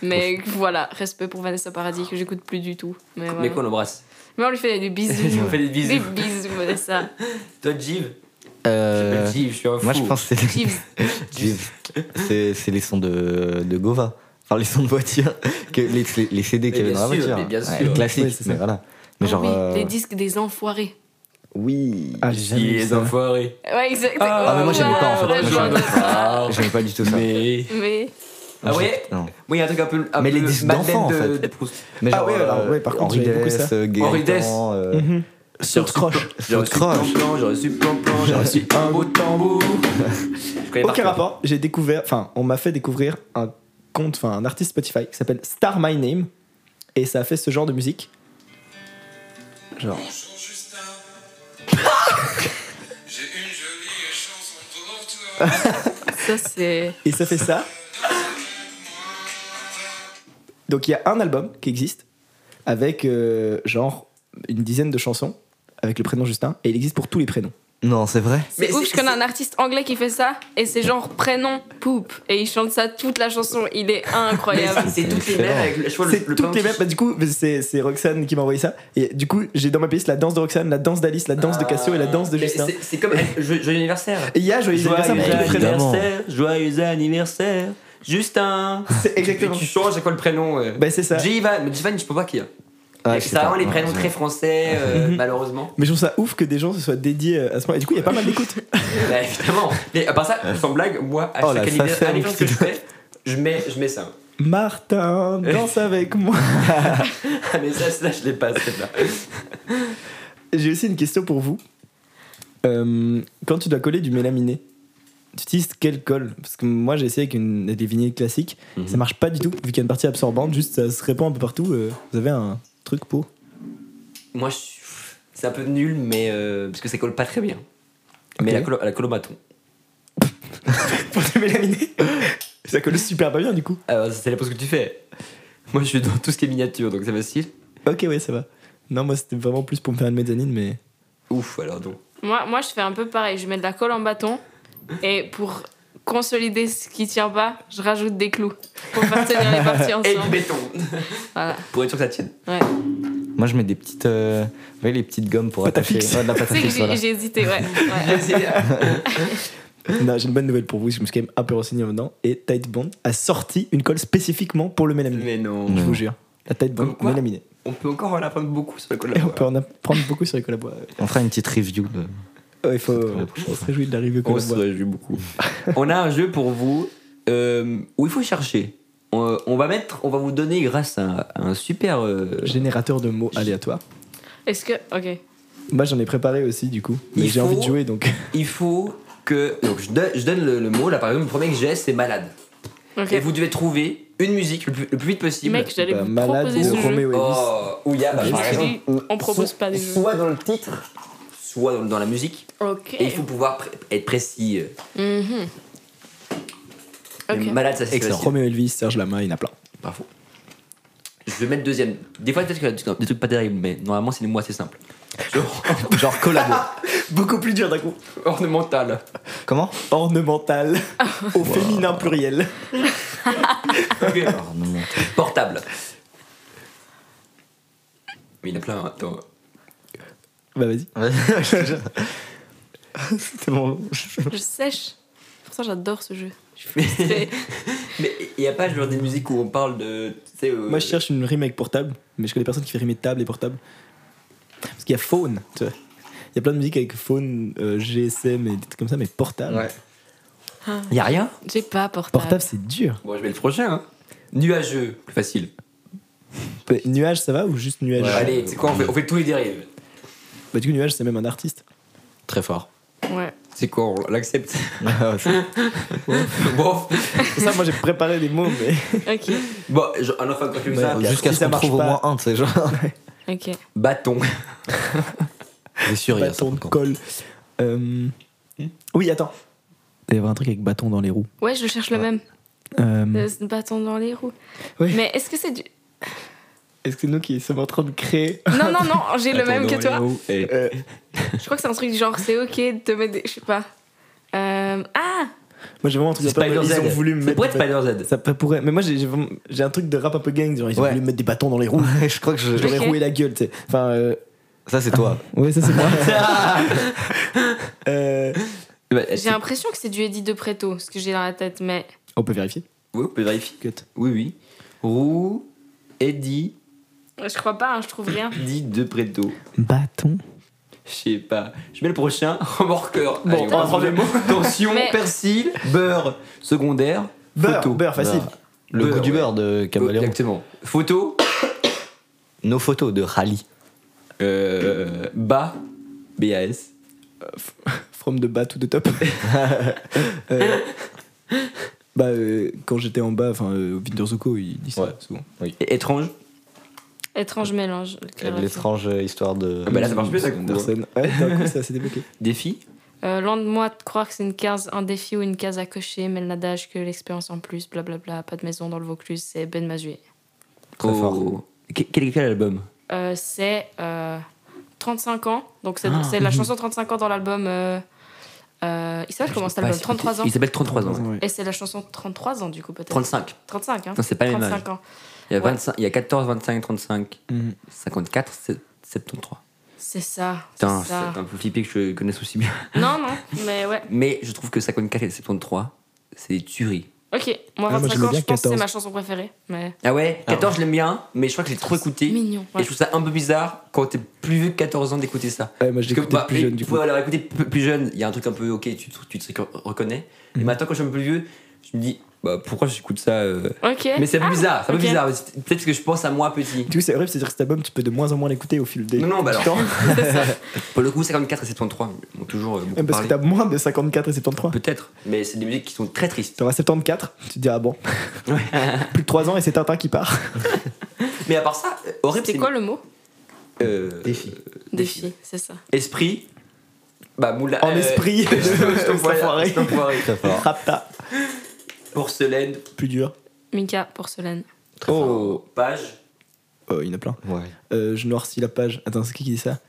Mais voilà, respect pour Vanessa Paradis que j'écoute plus du tout. Mais, voilà. Mais quoi, on l'embrasse Mais on lui fait des bisous. On fait des bisous. Des bisous, Vanessa. Toi, Jive Euh, Jive, je suis un fou. moi, je pense que c'est c'est c'est les sons de, de Gova. Enfin, les sons de voiture. Que, les, les, les CD qu'il y avait dans la voiture. mais bien Ouais, sûr. classique, Ouais, c'est ça. mais voilà. Mais Oh genre. oui, euh, les disques des enfoirés. Oui. ah, j'ai jamais vu Les enfoirés. Ouais, exact. Ah, mais moi, j'aimais pas en fait. J'aimais pas du tout ça. Mais. Mais Ah Non. Moi, il y a un truc un peu. Un Mais peu les disques d'enfants, en de- fait. de Proust. Mais Ah genre, ouais, alors, euh, ouais, par contre, Henri j'aimais beaucoup Dess, euh, Henri euh, Mhm. Saute croche. J'ai reçu croche. plan-plan, j'ai reçu plan-plan, j'ai reçu un beau tambour. Je connais par Aucun rapport. J'ai découvert, enfin, on m'a fait découvrir un compte, enfin, un artiste Spotify qui s'appelle Star My Name et ça a fait ce genre de musique. Genre. J'ai une jolie chanson pour toi. ça, c'est. Et ça fait ça. Donc il y a un album qui existe avec euh, genre une dizaine de chansons avec le prénom Justin et il existe pour tous les prénoms. Non, c'est vrai. C'est Mais ouf, je connais un artiste anglais qui fait ça et c'est genre prénom Poop et il chante ça toute la chanson, il est incroyable. c'est- c'est toutes les mêmes avec le le toutes les mêmes. Bah, du coup, c'est Roxane qui m'a envoyé ça. Et du coup, j'ai dans ma playlist la danse de Roxane, la danse d'Alice, la danse de Cassio et la danse de Mais Justin. c'est- comme joyeux joyeux anniversaire. Il y a Joyeux anniversaire. Évidemment. anniversaire, joyeux anniversaire, Justin. C'est Et exactement. tu changes à quoi le prénom euh. Bah, c'est ça. Jivan, mais Jivan, je peux pas qui. Ah, ça a vraiment les prénoms ouais. très français, euh, malheureusement. Mais je trouve ça ouf que des gens se soient dédiés à ce moment. Et du coup, il y a pas mal d'écoutes. Bah, évidemment. Mais à part ça, sans blague, moi, à Oh, la chaque anniversaire facette, anniversaire que je fais, je mets, je mets ça. Martin, danse avec moi. Ah, mais ça, ça je l'ai pas, celle-là. J'ai aussi une question pour vous. Euh, quand tu dois coller du mélaminé, tu utilises quelle colle Parce que moi j'ai essayé avec une, des vinyles classiques, Mhm. ça marche pas du tout vu qu'il y a une partie absorbante, juste ça se répand un peu partout. euh, vous avez un truc pour Moi, je c'est un peu nul, mais mais parce que ça colle pas très bien. Mais la, colo, la colomaton. pour du mélaminé Ça colle super pas bien du coup. Alors, c'est la pose que tu fais. Moi, je suis dans tout ce qui est miniature, donc c'est facile. Ok, ouais, ça va. Non, moi c'était vraiment plus pour me faire une mezzanine, mais. Ouf, alors donc. Moi, moi, je fais un peu pareil. Je mets de la colle en bâton et pour consolider ce qui tient pas, je rajoute des clous pour faire tenir les parties Et du ensemble. béton. Voilà. Pour être sûr que ça tienne. Ouais. Moi, je mets des petites, euh, vous voyez, les petites gommes pour Pâte à attacher. fixe. Ouais, de la pâte à fixe, j'ai voilà. j'ai hésité, ouais. ouais. non, j'ai une bonne nouvelle pour vous, je me suis quand même un peu renseigné maintenant. Et Tight Bond a sorti une colle spécifiquement pour le mélaminé. Mais non. Je vous jure. La Tight Bond Comme quoi mélaminé. On peut encore en apprendre beaucoup sur la Et on collaboration. peut en apprendre beaucoup sur les collaborateurs. On fera une petite review de. Il faut. On se réjouit de la review On se réjouit beaucoup. on a un jeu pour vous euh, où il faut chercher. On, on va mettre, on va vous donner grâce à, à un super. euh, Générateur de mots aléatoires. Est-ce que. Ok. Moi j'en ai préparé aussi du coup. Mais j'ai envie de jouer donc. il faut que. Donc je, donne- je donne le, le mot là par exemple. Le premier que j'ai c'est malade. Et vous devez trouver une musique le plus, le plus vite possible. Mec, j'allais Bah, proposer de ce jeu. Elvis. Oh, où il y a. bah, par exemple, on propose pas des jeux. Soit dans le titre, soit dans, dans la musique. Et il faut pouvoir être précis. Ok. Malade, ça c'est Excellent. facile. Roméo Elvis, Serge Lama, il y en a plein. Bravo. Je vais mettre deuxième. Des fois, peut-être qu'il y a des- trucs pas terribles, mais normalement, c'est des mots assez simples. Genre, Genre collabo. Beaucoup plus dur d'un coup. ornemental. Comment? Ornemental. au féminin pluriel. Portable. Mais il y en a plein, attends. Bah vas-y. C'était bon. Je sèche. Pourtant, j'adore ce jeu. Je. Mais il n'y a pas genre des musiques où on parle de. Tu sais, euh, Moi je cherche une rime avec portable, mais je connais personne qui fait rimer table et portable. Parce qu'il y a phone, tu vois. Il y a plein de musiques avec phone, euh, GSM et des trucs comme ça, mais portable. Ouais. Il y a rien? J'ai pas portable. Portable c'est dur. Bon, je vais le prochain, hein. Nuageux, plus facile. Nuage ça va ou juste nuage? Ouais, allez, c'est quoi on fait, on fait tous les dérives. Bah du coup nuage c'est même un artiste. Très fort. Ouais. C'est quoi, on l'accepte Ouais, c'est- Bon, ça moi j'ai préparé des mots mais... Ok. bon genre, un enfant comme ça. Jusqu'à ce ça qu'on marche trouve au moins un, tu sais, genre. Ok. Bâton. C'est sûr, il y a bâton de colle. Euh, Oui attends. Il y avoir un truc avec bâton dans les roues. Ouais, je cherche le même. Euh, Le bâton dans les roues. Oui. Mais est-ce que c'est du. Est-ce que c'est nous qui sommes en train de créer Non, non, non, j'ai le même que toi. Et Euh, Je crois que c'est un truc du genre, c'est ok de te mettre des. Je sais pas. Euh, Ah Moi j'ai vraiment un truc de Spider Ils ont Z. voulu me Ça mettre. pourrait être Spider Z. Ça pourrait. Mais moi j'ai j'ai vraiment- j'ai un truc de rap un peu gang, genre ils ont Ouais. voulu me mettre des bâtons dans les roues. Ouais, je crois que je. Ok. roué la gueule, tu sais. Enfin, euh... Ça, c'est toi. ouais, ça c'est moi. Euh, Bah, J'ai c'est- l'impression que c'est du Eddie de Preto, ce que j'ai dans la tête, mais. On peut vérifier. Oui, on peut vérifier. Cut. Oui, oui. Roux, Eddie, Je crois pas, hein, je trouve rien. dit de Preto. Bâton. Je sais pas. Je mets le prochain. Remorqueur. Bon, Allez, on va prend prendre le mot. Tension, Mais- persil, beurre, secondaire, Beurre, photo. beurre facile. Le Beurre, goût du ouais. beurre de Caballero. Exactement. Photo, Nos photos de rallye. euh, bas, BAS. From the bas to the top. Euh, bah, euh, quand j'étais en bas, enfin, euh, Winter Zuko, il dit ça souvent. Et étrange. Étrange mélange. L'étrange histoire de. Ah bah là, ça marche mieux, ça, Anderson. Ouais, d'un coup, ça s'est débloqué. Défi. Euh, loin de moi de croire que c'est une case, un défi ou une case à cocher, mais le nadage que l'expérience en plus, blablabla, pas de maison dans le Vaucluse, c'est Ben Mazué. Très Oh. fort. Que- Quel, quel album Euh, c'est euh, 35 ans, donc c'est Ah. c'est la chanson 35 ans dans l'album. euh, euh, il s'appelle comment cet album 33 ans. Il s'appelle 33 ans. Ouais. Et c'est la chanson 33 ans du coup peut-être. 35. 35 hein. Non, c'est pas les mêmes 35 ans. Il y a, Ouais. 25, il y a 14, 25, 35, Mhm. 54, c'est- 73. C'est ça. c'est Putain, ça. c'est un peu flippé que je connaisse aussi bien. Non, non, mais ouais. Mais je trouve que 54 et 73, c'est des tueries. Ok, moi Ah, moi, 25 ans, je pense que c'est 14. ma chanson préférée. Mais Ah ouais 14, je l'aime bien, mais je crois que je l'ai trop écouté. mignon. Et ouais. je trouve ça un peu bizarre quand t'es plus vieux que 14 ans d'écouter ça. Ouais, moi je l'écoutais bah, plus et jeune du tu coup. alors écouter plus jeune, il y a un truc un peu ok, tu, te- tu te reconnais. Et Mhm. maintenant, quand je suis un peu plus vieux, je me dis, bah pourquoi j'écoute ça euh, Ok. Mais c'est un peu Ah, bizarre, c'est un peu ok. bizarre. Peut-être que je pense à moi petit. Du coup, c'est horrible, c'est-à-dire que cet album, tu peux de moins en moins l'écouter au fil des Non, non, bah temps. Pour le coup, 54 et 73 m'ont toujours euh, beaucoup parce que parlé. t'as moins de 54 et 73. Peut-être, mais c'est des musiques qui sont très tristes. T'auras 74, tu te diras bon. Ouais. Plus de 3 ans et c'est Tintin qui part. mais à part ça, euh, horrible, C'est quoi le mot? Euh, Défi. Défi, c'est ça. Esprit. Bah, moula. En euh, esprit de Stop Enfoiré. Stop Porcelaine. Plus dur. Mika, porcelaine. Oh. Page. Oh, il y en a plein. Ouais. Euh, je noircis la page. Attends, c'est qui qui dit ça?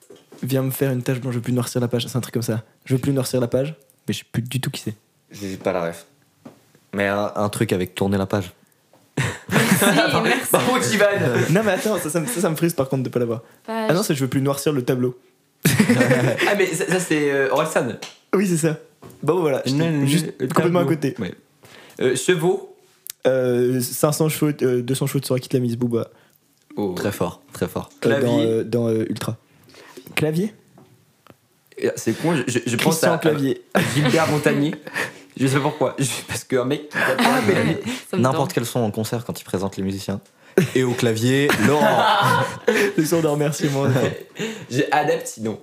Viens me faire une tâche blanche, je veux plus noircir la page. C'est un truc comme ça. Je veux plus noircir la page, mais je sais plus du tout qui c'est. J'ai pas la ref. Mais un, un truc avec tourner la page. Merci. Par contre, Ivan. non, mais attends, ça, ça, me- ça, ça me frustre par contre de pas l'avoir. Ah non, c'est je veux plus noircir le tableau. ah, mais ça, ça, c'est euh, Orelsan. Oui, c'est ça. Bon, voilà. Juste complètement à côté. Ouais. Euh, chevaux. Euh, 500 chevaux, euh, 200 chevaux de Sora qui te l'a mise Booba Oh. Très fort, très fort. euh, dans, Clavier. euh, dans euh, Ultra. Clavier? C'est con, je, je, je pense Christian à, Clavier. à Gilbert Montagnier. Je sais pas pourquoi. Je- Parce qu'un mec. Ah, N'importe quel son en concert quand il présente les musiciens. Et au clavier, Laurent. Le son de remerciement. J'ai adepte sinon.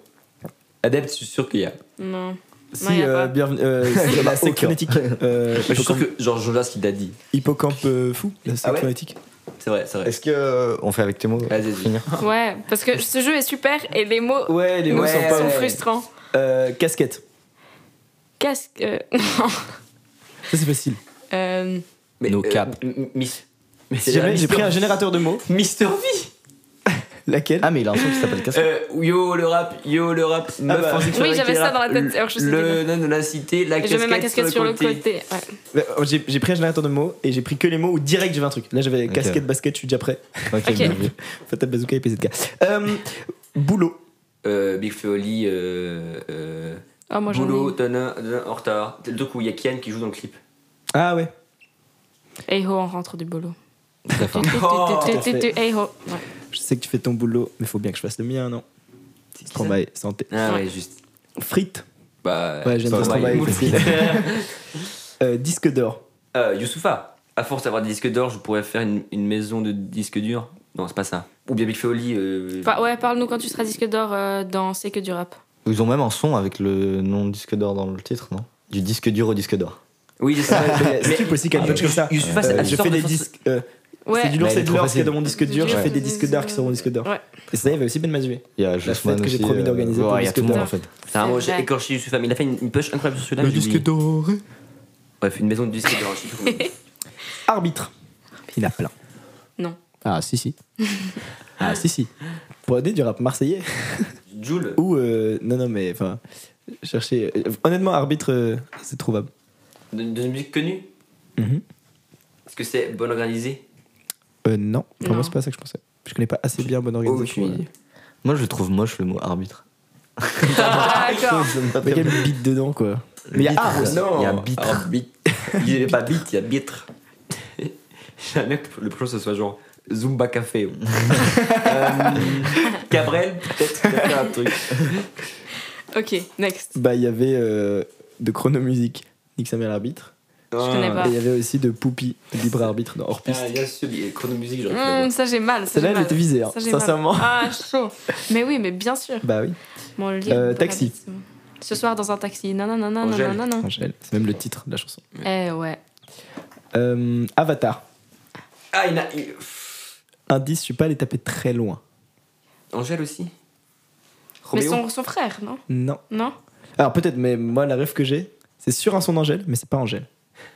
Adepte, je suis sûr qu'il y a. Non. Si, Non, y a euh, pas. bienvenue. Euh, c'est la secte aucun. phonétique. Euh, Je suis sûr hippocampe, que genre Jonas qui l'a dit. hippocampe, euh, fou, la secte Ah ouais phonétique. C'est vrai, c'est vrai. Est-ce que euh, on fait avec tes mots pour Vas-y, vas-y. finir Ouais, parce que ce jeu est super et les mots Ouais, les nous mots Ouais, sont sont pas ouais. ouf. frustrants. Euh, casquette. Casque. euh, Ça, c'est facile. euh, Mais, No cap. m- m- Miss. Mais Si jamais j'ai pris un générateur de mots, Mister V. laquelle Ah, mais il a un son qui s'appelle Casquette. Euh, yo le rap, yo le rap, meuf bah. en sexualité, Oui, j'avais ça dans la tête, alors je sais Le nom de la cité, la et je casquette, mets ma casquette sur le côté. Ouais. Ouais, oh, J'ai j'ai pris un générateur de mots et j'ai pris que les mots où direct j'avais un truc. Là j'avais Ok. casquette, basket, je suis déjà prêt. Ok, Ok. bien vu. Fatal Bazooka et PZK. Euh, boulot. Euh, Big Feoli, euh, euh, Oh, moi Boulot. Tana, en retard. C'est le truc où il y a Kian qui joue dans le clip. Ah ouais. Hey ho, on rentre du boulot. Très fort. Hey ho. Je sais que tu fais ton boulot, mais faut bien que je fasse le mien, non C'est ça Stromae, santé. Ah Ouais. juste. Frites. Bah, Ouais, j'aime Stromae. Stromae. Euh, disque d'or. Euh, Youssoufa. À force d'avoir des disques d'or, je pourrais faire une, une maison de disques durs. Non, c'est pas ça. Ou bien Big Feoli. Euh... Enfin, ouais, parle-nous quand tu seras disque d'or euh, dans C'est que du rap. Ils ont même un son avec le nom disque d'or dans le titre, non? Du disque dur au disque d'or. Oui, je sais. Mais truc aussi qui a une punch comme ça. Youssoufa, Euh, c'est la je sorte fais de des disques. euh, Ouais. C'est du lourd, Mais c'est elle est du trop lourd, ce qu'il y a facile. dans mon disque dur. Je fais des disques d'art qui sont mon disque d'or. Et ça, il y avait aussi Ben Mazoué. Il y a La fête que j'ai promis d'organiser pour le disque le d'or. en fait. C'est un mot, C'est j'ai vrai. écorché Youssoufa, mais il a fait une, push incroyable sur celui-là. j'ai oublié. d'or. Bref, une maison de disques d'or. Arbitre. Il a plein. Non. Ah, si, si. ah, si, si. Pour aider du rap marseillais. Joule. Ou. euh, non, non, mais enfin. Chercher. euh, honnêtement, arbitre, euh, c'est trouvable. De, de musique connue Mhm. Est-ce que c'est bon organisé? Euh, non, vraiment, Non. c'est pas ça que je pensais. Je connais pas assez bien bonne organisation. Aucune idée. Moi, je trouve moche le mot arbitre. Ah, D'accord. Mais il y a le beat dedans, quoi. Mais il y a Bitre. Non, Il y a un bitre. alors, bit. Il n'y avait pas bit, il y a bitre. Jamais que le prochain ce soit genre Zumba Café. euh, Cabrel, peut-être peut-être un truc. Ok, next. Bah, il y avait euh, de chronomusique, Nick Samuel arbitre. Je connais pas. Et il y avait aussi de Poupie, libre arbitre dans Hors Piste. Ah, bien sûr, il y a chronomusique, j'aurais pu l'avoir. ça j'ai mal. ça, Celle-là, j'ai elle mal. était visée, hein, Ça, j'ai mal. sincèrement. Ah, chaud. Mais oui, mais bien sûr. Bah oui, Bon, le Euh, taxi. Ce soir dans un taxi. Non, non, non, non, non, Angèle. non, non, non. Angèle. C'est même le titre de la chanson. Eh ouais. Euh, Avatar. Ah, il a. il- Indice, je suis pas allé taper très loin. Angèle aussi Mais Roméo son, son frère, non? Non. Non? Alors peut-être, mais moi, la rêve que j'ai, c'est sur un son d'Angèle, mais c'est pas Angèle.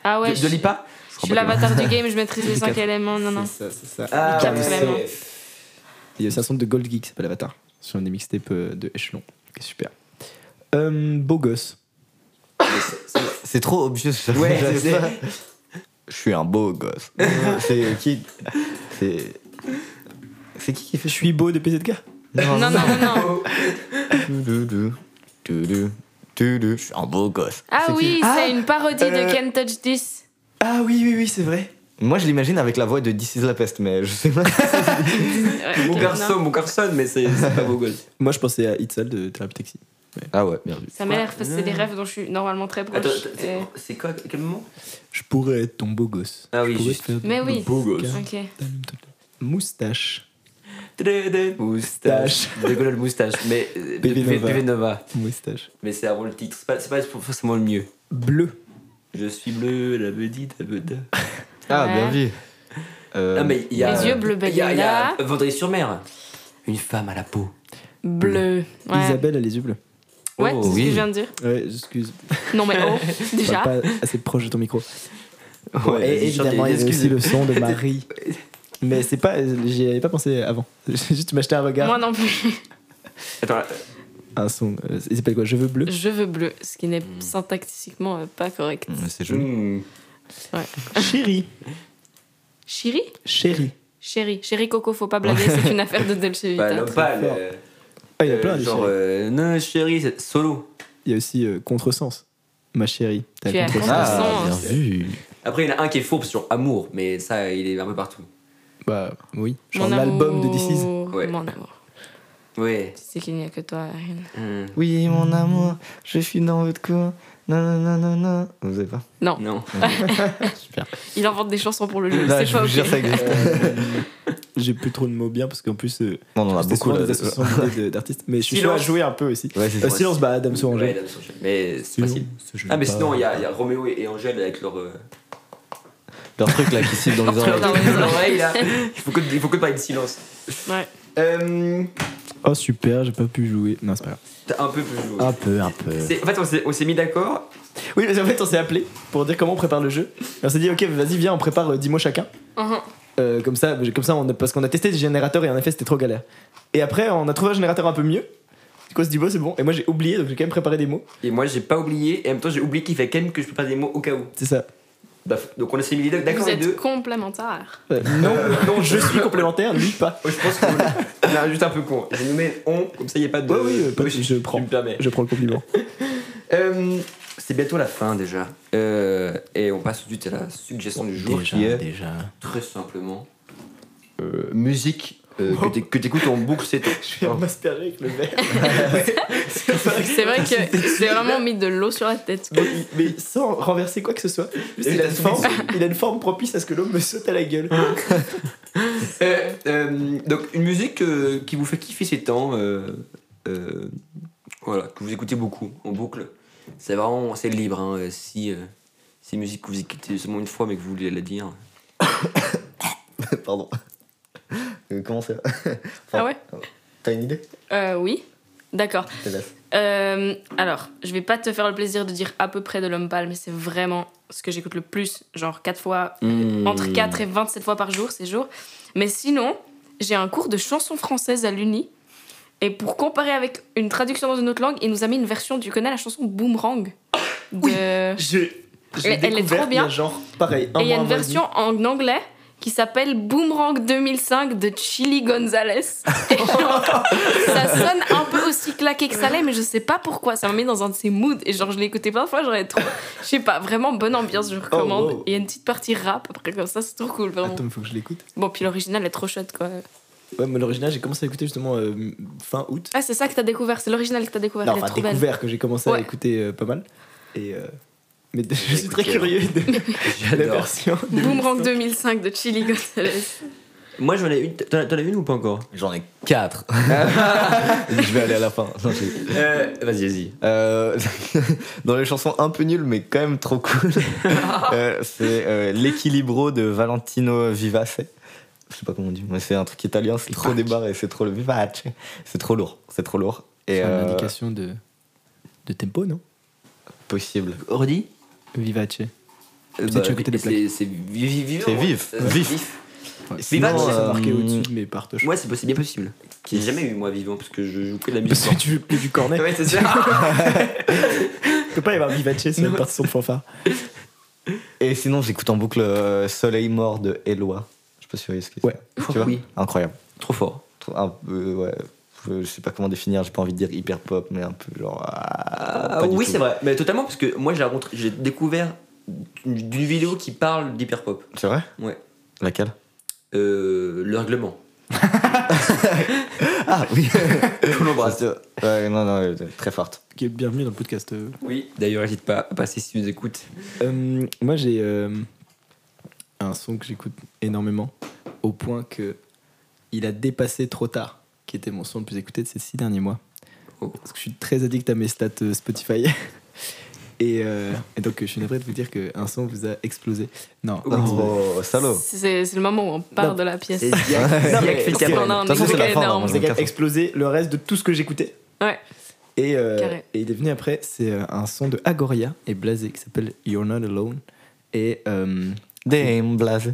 Ah ouais. De, de Lipa Je suis l'avatar du game, je maîtrise les 5 Quatre. éléments. Non, non. C'est ça, c'est ça. Ah, vraiment. c'est- Il y a aussi un son de Gold Geek qui s'appelle Avatar, sur une des mixtapes euh, de Echelon, qui est super. Euh, beau gosse. C'est trop obvious. Ouais, c'est- ça. Je suis un beau gosse. c'est qui? C'est. C'est qui qui fait Je suis beau de PZK Non, non, non, non. Tudu. Je suis un beau gosse. Ah oui, c'est une parodie Euh, de Can't Touch This. Ah oui, oui, oui, c'est vrai. Moi, je l'imagine avec la voix de This is la peste, mais je sais pas. Mon garçon, mon garçon, mais c'est pas beau gosse. Moi, je pensais à Itzal de Thérapie Taxi. Ah ouais, bien vu. Ça m'a l'air, c'est des rêves dont je suis normalement très proche. Attends, attends, Et- c'est- quoi Quel moment? Je pourrais être ton beau gosse. Ah oui, Je pourrais juste. faire Mais oui. Beau gosse. Ok. Moustache. Moustache. Dégueulasse moustache. Mais euh, de PV PV Nova. Moustache. Mais c'est avant le titre. C'est pas, c'est pas forcément le mieux. Bleu. Je suis bleu, la petite, la petite. Ah, bien vu. Euh, Non, mais il y a. Les yeux bleu Il y a, y a Bella. Vaudreuil-sur-Mer. Une femme à la peau. Bleu. Ouais. Isabelle a les yeux bleus. Ouais, Oh, c'est ce oui. que je viens de dire. Ouais, excuse. Non, mais oh, déjà. Pas assez proche de ton micro. Ouais, et évidemment, il y a aussi le son de Marie. Mais c'est pas. J'y avais pas pensé avant. J'ai juste m'acheter un regard. Moi non plus. Attends, Un son. euh, il s'appelle quoi? Je veux bleu. Je veux bleu, ce qui n'est syntaxiquement euh, pas correct. mais C'est joli. hmm, Chérie. Chéri Chérie. Chéri. Chéri Coco, faut pas blaguer, c'est une affaire de Dolce bah, Vita. pâle. fort. euh, Ah, il y en a euh, plein des Genre, euh, non, chérie, c'est solo. Il y a aussi euh, Contresens. Ma chérie. T'as Tu as Contresens. Ah, bien vu. Après, il y en a un qui est faux sur Amour, mais ça, il est un peu partout. Bah oui. Genre l'album de amour, DC's. Ouais. Mon amour. Ouais. Tu sais qu'il n'y a que toi, Ariane. Hmm, Oui, mon amour, je suis dans votre cour. Non, non, non, non, non. Vous savez pas Non, Non. il invente des chansons pour le jeu. Là, C'est je pas vous ça existe. Euh, J'ai plus trop de mots bien parce qu'en plus, euh, Non, on en a beaucoup là. des associations d'artistes. Mais je suis chaud Silence. à jouer un peu aussi. Ouais, Euh, silence, bah Adam Ouais, Souranger. Adam Souranger. Mais c'est facile. Ah, mais sinon, il y a, il y a Roméo et, et Angèle avec leur. euh, Leur truc là qui siffle dans les oreilles. dans les là. Il faut que, il faut que parler de silence. Ouais. Euh, Oh super, j'ai pas pu jouer. Non, c'est pas grave. T'as un peu plus joué. Un peu, un peu. C'est- En fait, on s'est- on s'est mis d'accord. Oui, mais en fait, on s'est appelé pour dire comment on prépare le jeu. Et on s'est dit, ok, vas-y, viens, on prépare euh, 10 mots chacun. Mhm. Euh, comme ça, comme ça on a- parce qu'on a testé des générateurs et en effet, c'était trop galère. Et après, on a trouvé un générateur un peu mieux. Du coup, on se dit, bon, c'est bon. Et moi, j'ai oublié, donc j'ai quand même préparé des mots. Et moi, j'ai pas oublié. Et en même temps, j'ai oublié qu'il fallait quand même que je prépare des mots au cas où. C'est ça. Donc on s'est mis d'accord Vous les deux. êtes complémentaires. Euh, non, non, je suis complémentaire, lui pas. Ouais, je pense qu'on on est juste un peu con. J'ai nommé on, comme ça, il n'y a pas de. Ouais, oui, euh, pas de- je prends. me permets. Je prends le compliment. Euh, c'est bientôt la fin déjà. Euh, et on passe tout de suite à la suggestion du jour qui est déjà. très simplement euh, musique euh, que t'é- que t'écoutes en boucle c'est Je vais m'asperger avec le verre. C'est vrai que c'est vraiment mis de l'eau sur la tête. Bon, il- mais sans renverser quoi que ce soit. Il, a une forme, il a une forme propice à ce que l'eau me saute à la gueule. Euh, euh, donc une musique euh, qui vous fait kiffer ces temps, euh, euh, voilà, que vous écoutez beaucoup en boucle. C'est vraiment c'est libre. Hein, si euh, c'est une musique que vous écoutez seulement une fois mais que vous voulez la dire. Pardon. Euh, comment ça Ah ouais T'as une idée Euh, oui. D'accord. Euh, alors, je vais pas te faire le plaisir de dire à peu près de l'homme pâle, mais c'est vraiment ce que j'écoute le plus, genre 4 fois, Hmm. entre 4 et 27 fois par jour, ces jours. Mais sinon, j'ai un cours de chansons françaises à l'Uni. Et pour comparer avec une traduction dans une autre langue, il nous a mis une version, tu connais la chanson Boomerang de... Je, Elle- elle est trop bien. il y a genre, pareil. un Et il y a une version en anglais qui s'appelle Boomerang 2005 de Chili Gonzalez. Genre, ça sonne un peu aussi claqué que ça l'est, mais je sais pas pourquoi. Ça m'a mis dans un de ces moods. Et genre, je l'ai écouté plein de fois, j'aurais trop. Je sais pas, vraiment bonne ambiance, je recommande. Oh, wow. Et il y a une petite partie rap après, comme ça, c'est trop cool, vraiment. Attends, faut que je l'écoute. Bon, puis l'original est trop chouette, quoi. Ouais, mais l'original, j'ai commencé à écouter justement euh, fin août. Ah, c'est ça que t'as découvert, c'est l'original que t'as découvert. non, enfin, belle. découvert que j'ai commencé à écouter euh, pas mal. Et. euh, mais je suis très curieux de la J'adore. version. Boomerang 2005 de Chili Gonzalez. Moi j'en ai une. T'en as une ou pas encore? J'en ai 4. je vais aller à la fin. Euh, Vas-y, vas-y. Euh, dans les chansons un peu nulles mais quand même trop cool, euh, c'est euh, L'Equilibro de Valentino Vivace. Je sais pas comment on dit, mais c'est un truc italien, c'est trop débarré, c'est trop le Vivace. C'est trop lourd, c'est trop lourd. C'est une euh, indication de, de tempo, non? Possible. Redis? Vivace. Euh, côté des c'est c'est vi- vivant, C'est hein. vif, vif. Vivace, c'est euh, marqué au-dessus de mes partoches. Ouais, c'est possible, bien possible. J'ai jamais eu moi vivant parce que je joue que de la musique. Parce que tu joues plus du cornet. Ouais, c'est ça. Il peut pas y avoir Vivace sur une partition de fanfare. Et sinon, j'écoute en boucle euh, Soleil mort de Eloi. Je sais pas si vous voyez ce que c'est. Ouais. Tu vois Oui. Incroyable. Trop fort. Trop- Un peu, ouais. Je sais pas comment définir, j'ai pas envie de dire hyper pop, mais un peu genre. ah, Ah, oui, tout. c'est vrai. Mais totalement, parce que moi, j'ai rencontré- j'ai découvert d'une vidéo qui parle d'hyperpop. C'est vrai? Ouais. Laquelle? Euh, le règlement. Ah oui On l'embrasse. Ouais, non, non, très forte. Qui est bienvenue dans le podcast. euh. Oui, d'ailleurs, n'hésite pas à passer si tu nous écoutes. Euh, moi, j'ai euh, un son que j'écoute énormément, au point que il a dépassé trop tard, qui était mon son le plus écouté de ces six derniers mois. Oh. Parce que je suis très addict à mes stats euh, Spotify. et, euh, et donc, je suis navré de vous dire qu'un son vous a explosé. Non, Oh, salaud C'est c'est le moment où on part Non. de la pièce. C'est c'est a explosé le reste de tout ce que j'écoutais. Ouais. Et, euh, et il est venu après, c'est euh, un son de Agoria et Blasé qui s'appelle You're Not Alone. Et, euh, Damn, blaze.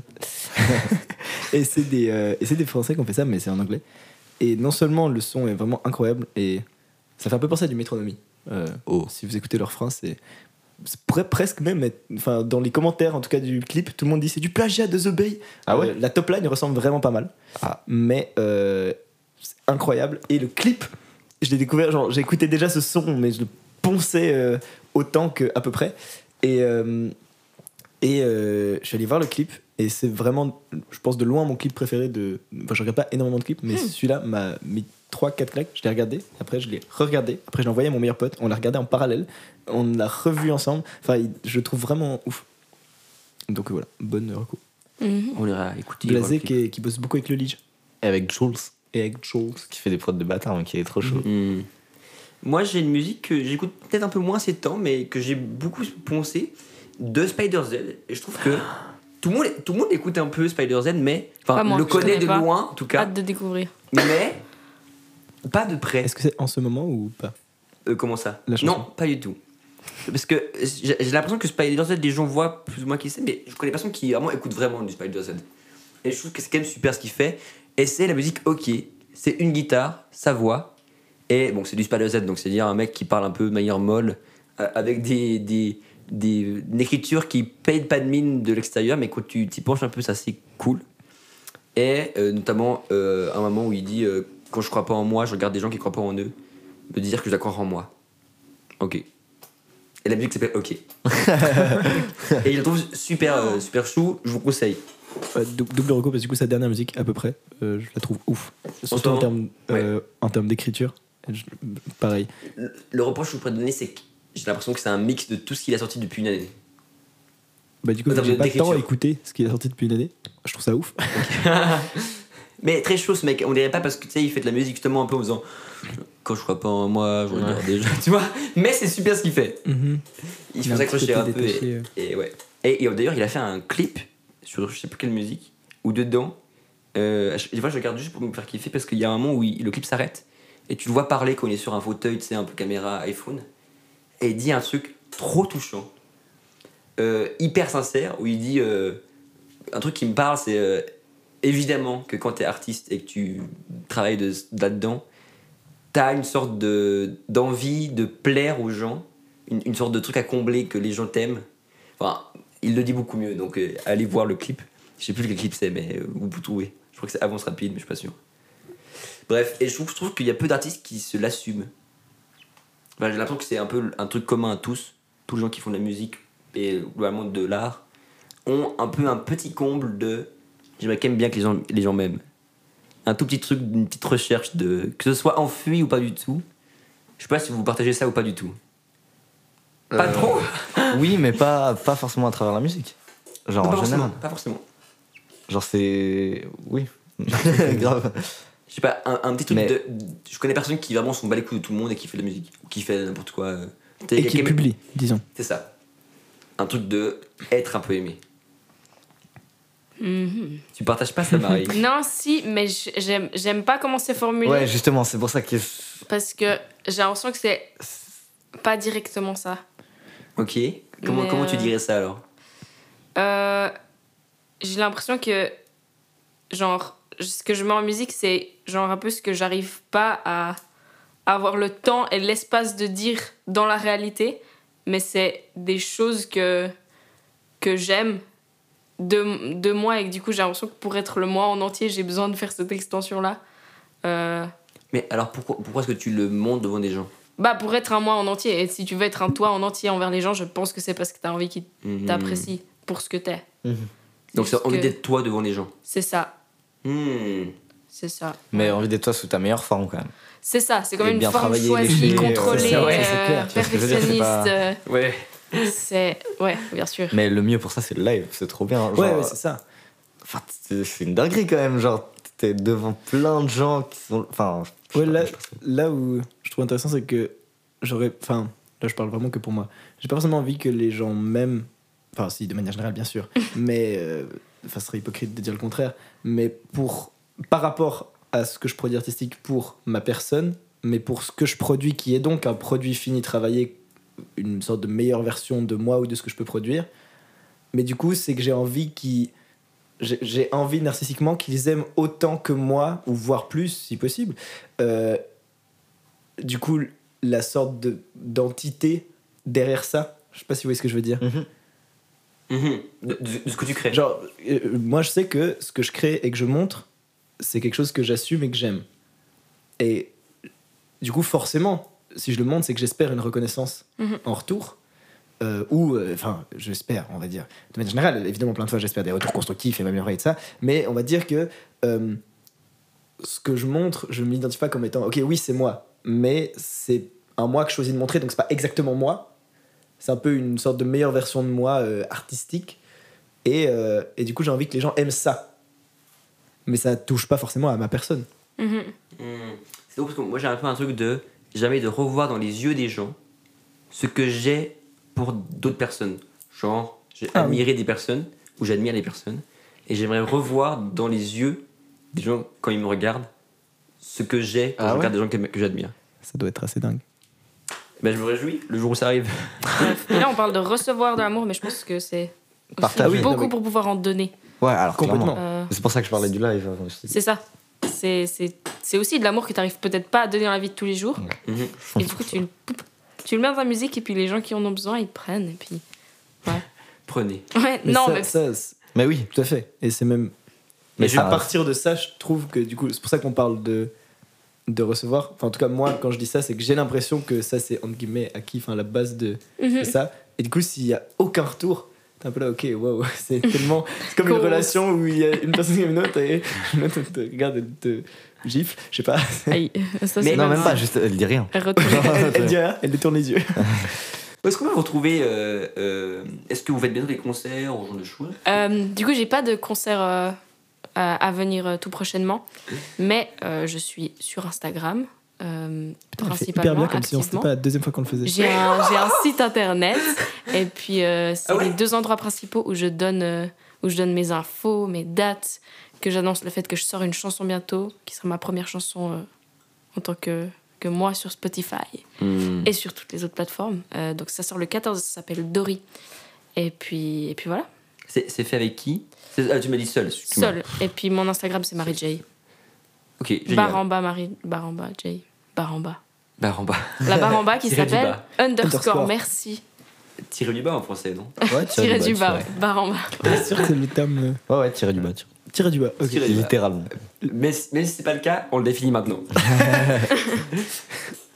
et c'est des, euh, et c'est des Français qui ont fait ça, mais c'est en anglais. Et non seulement le son est vraiment incroyable, et ça fait un peu penser à du métronomie. Euh, Oh. Si vous écoutez leur frein, c'est. pourrait presque même être. Enfin, dans les commentaires en tout cas du clip, tout le monde dit c'est du plagiat de The Bay. Ah ouais Euh, La top line ressemble vraiment pas mal. Ah. Mais euh, c'est incroyable. Et le clip, je l'ai découvert, genre écouté déjà ce son, mais je le ponçais euh, autant que à peu près. Et, et je suis allé voir le clip, et c'est vraiment, je pense, de loin mon clip préféré de. Enfin, je regarde pas énormément de clips, mais celui-là m'a mis 3-4 claques. Je l'ai regardé, après je l'ai re-regardé, après je l'ai envoyé à mon meilleur pote, on l'a regardé en parallèle, on l'a revu ensemble. Enfin, je le trouve vraiment ouf. Donc voilà, bonne reco. Mhm. On ira écouter. Le qui, bosse beaucoup avec le Lige Et avec Jules, et avec Jules. qui fait des prods de bâtard, mais qui est trop chaud. Hmm. Moi, j'ai une musique que j'écoute peut-être un peu moins ces temps, mais que j'ai beaucoup poncé de Spider Z. Et je trouve que tout le monde, tout le monde écoute un peu Spider Z, mais enfin moi, le connaît de pas. loin, en tout cas, Hâte de découvrir. mais pas de près. Est-ce que c'est en ce moment ou pas? Euh, comment ça? La. Non, pas du tout. Parce que j'ai j'ai l'impression que Spider Z, les gens voient plus ou moins qui c'est, mais je connais personne qui vraiment écoute vraiment du Spider Z. Et je trouve que c'est quand même super ce qu'il fait. Et c'est la musique ok. C'est une guitare, sa voix. Et bon, c'est du Spider Z, donc c'est-à-dire un mec qui parle un peu de manière molle, euh, avec des, des, des, une écriture qui paye pas de mine de l'extérieur, mais quand tu t'y penches un peu, ça c'est cool. Et euh, notamment euh, un moment où il dit euh, Quand je crois pas en moi, je regarde des gens qui croient pas en eux, me dire que je dois croire en moi. Ok. Et la musique s'appelle Ok. et je la trouve super, super chou, je vous conseille. Dou- Double reco parce que du coup sa dernière musique à peu près, je la trouve ouf. Surtout en termes, d'écriture. Pareil. Le, le reproche que je pourrais donner, c'est que j'ai l'impression que c'est un mix de tout ce qu'il a sorti depuis une année. Bah du coup j'ai pas le temps à écouter ce qu'il a sorti depuis une année. Je trouve ça ouf. Mais très chaud ce mec, on dirait pas parce que tu sais, il fait de la musique justement un peu en faisant Quand je crois pas en moi, je regarde gens, tu vois. Mais c'est super ce qu'il fait. Il Il faut un s'accrocher un côté peu. Et, euh. et ouais. Et, et d'ailleurs, il a fait un clip sur je sais plus quelle musique, où dedans, euh, des fois je regarde juste pour me faire kiffer parce qu'il y a un moment où il- le clip s'arrête et tu le vois parler quand il est sur un fauteuil, tu sais, un peu caméra iPhone, et il dit un truc trop touchant, euh, hyper sincère, où il dit euh, un truc qui me parle, c'est euh, évidemment que quand tu es artiste et que tu travailles de, là-dedans, tu as une sorte de, d'envie de plaire aux gens, une, une sorte de truc à combler que les gens t'aiment. Enfin, il le dit beaucoup mieux, donc allez voir le clip. Je sais plus quel clip c'est, mais vous pouvez trouver. Je crois que c'est Avance Rapide, mais je suis pas sûr. Bref, et je trouve qu'il y a peu d'artistes qui se l'assument. Enfin, J'ai l'impression que c'est un peu un truc commun à tous. Tous les gens qui font de la musique et globalement de l'art ont un peu un petit comble de j'aimerais quand même bien que les gens, les gens m'aiment. Un tout petit truc, une petite recherche de que ce soit enfui ou pas du tout. Je sais pas si vous partagez ça ou pas du tout. Pas Euh, trop Oui, mais pas, pas forcément à travers la musique. Genre Pas en général. pas forcément. Genre c'est. Oui. Grave. Je sais pas, un, un petit truc Mais- de. Je connais personne qui vraiment s'en bat les couilles de tout le monde et qui fait de la musique. Ou qui fait n'importe quoi. euh. Et qui publie, disons. C'est ça. Un truc de être un peu aimé. Mhm. Tu partages pas ça, Marie Non, si, mais j'aime j'aime pas comment c'est formulé. Ouais, justement, c'est pour ça que. Parce que j'ai l'impression que c'est pas directement ça. Ok. Comment, Mais, comment tu euh, dirais ça alors? Euh, j'ai l'impression que, genre, ce que je mets en musique, c'est genre un peu ce que j'arrive pas à avoir le temps et l'espace de dire dans la réalité, mais c'est des choses que, que j'aime de, de moi et que du coup j'ai l'impression que pour être le moi en entier, j'ai besoin de faire cette extension-là. Euh, Mais alors pourquoi, pourquoi est-ce que tu le montres devant des gens? Bah, pour être un moi en entier. Et si tu veux être un toi en entier envers les gens, je pense que c'est parce que t'as envie qu'ils Mhm. t'apprécient pour ce que t'es. Donc c'est Juste envie que- d'être toi devant les gens. C'est ça. Hmm. C'est ça. Mais envie d'être toi sous ta meilleure forme quand même. C'est ça, c'est quand même bien une forme choisie, euh, contrôlée, ouais, c'est euh, clair. Tu vois ce que je veux dire, c'est perfectionniste. pas- euh, Ouais. C'est. Ouais, bien sûr. Mais le mieux pour ça, c'est le live. C'est trop bien. Genre, Ouais, ouais, c'est ça. enfin, c'est une dinguerie quand même. Genre, t'es devant plein de gens qui sont. Enfin, Ouais, là, là où je trouve intéressant, c'est que j'aurais. Enfin, là, je parle vraiment que pour moi. J'ai pas forcément envie que les gens m'aiment. Enfin, si, de manière générale, bien sûr. mais. euh, Enfin, ce serait hypocrite de dire le contraire. Mais pour. Par rapport à ce que je produis artistique pour ma personne, mais pour ce que je produis, qui est donc un produit fini travaillé, une sorte de meilleure version de moi ou de ce que je peux produire. Mais du coup, c'est que j'ai envie qu'ils. J'ai envie narcissiquement qu'ils aiment autant que moi, ou voire plus si possible. Euh, du coup, la sorte de- d'entité derrière ça. Je sais pas si vous voyez ce que je veux dire. Mhm. Mhm. De, de- de ce que tu crées. Genre, euh, moi je sais que ce que je crée et que je montre, c'est quelque chose que j'assume et que j'aime. Et du coup, forcément, si je le montre, c'est que j'espère une reconnaissance Mhm. en retour. Euh, ou, euh, enfin, j'espère, on va dire. De manière générale, évidemment, plein de fois, j'espère des retours constructifs et m'améliorer et de ça. Mais on va dire que euh, ce que je montre, je m'identifie pas comme étant, ok, oui, c'est moi, mais c'est un moi que je choisis de montrer, donc c'est pas exactement moi. C'est un peu une sorte de meilleure version de moi euh, artistique. Et, euh, et du coup, j'ai envie que les gens aiment ça. Mais ça touche pas forcément à ma personne. Mhm. Hmm. C'est drôle parce que moi j'ai un peu un truc de jamais de revoir dans les yeux des gens ce que j'ai pour d'autres personnes. Genre, j'ai Ah admiré des personnes ou j'admire des personnes et j'aimerais revoir dans les yeux des gens quand ils me regardent ce que j'ai quand Ah je ouais regarde des gens que, que j'admire. Ça doit être assez dingue. Ben, je me réjouis le jour où ça arrive. Bref. Là, on parle de recevoir de l'amour, mais je pense que c'est. Oui, non, beaucoup mais- pour pouvoir en donner. Ouais, alors Complètement. Euh, C'est pour ça que je parlais du live. aussi. c'est ça. C'est- C'est c'est aussi de l'amour que tu n'arrives peut-être pas à donner dans la vie de tous les jours. Mhm. Et du coup, tu, le- tu le mets dans ta musique et puis les gens qui en ont besoin, ils prennent. Et puis. Prenez. Ouais, Mais non, ça, mais. ça, Mais oui. tout à fait. Et c'est même. Mais Mais ça- à partir de ça, je trouve que du coup, c'est pour ça qu'on parle de, de recevoir. Enfin, en tout cas, moi, quand je dis ça, c'est que j'ai l'impression que ça, c'est entre guillemets acquis, enfin, la base de, de Mhm. ça. Et du coup, s'il y a aucun retour, t'es un peu là, ok, waouh, c'est tellement. C'est comme une relation où il y a une personne qui une autre et l'autre te regarde et te gifle, je sais pas. Aïe, ça, Mais Non, même pas, juste, elle dit rien. Elle retourne. elle, elle dit rien, elle détourne les yeux. Où est-ce qu'on va vous retrouver euh, euh, Est-ce que vous faites bientôt des concerts ou ce genre de choses? Euh, du coup, j'ai pas de concert euh, à, à venir euh, tout prochainement, mais euh, je suis sur Instagram, euh, fait hyper bien comme si on c'était activement. pas la deuxième fois qu'on le faisait. J'ai un, j'ai un site internet et puis euh, c'est Ah ouais les deux endroits principaux où je donne euh, où je donne mes infos, mes dates, que j'annonce le fait que je sors une chanson bientôt, qui sera ma première chanson euh, en tant que que moi sur Spotify Hmm. et sur toutes les autres plateformes. Euh, donc ça sort le 14, ça s'appelle Dory. Et puis et puis voilà, C'est fait avec qui? Ah, Tu m'as dit seul. seul. Et puis mon Instagram c'est Marie J. Ok, génial. Baramba Marie Baramba J. Baramba. Bas. La bas qui s'appelle underscore merci. Tiré du bas en français, non Ouais, Tiré du bas, ouais. Bas. Bien sûr que c'est le terme. euh, Ouais, ouais, tirer du bas. tirer- Tirer du bas. ok. Tirer du bas. Littéralement. Mais, mais si c'est pas le cas, on le définit maintenant.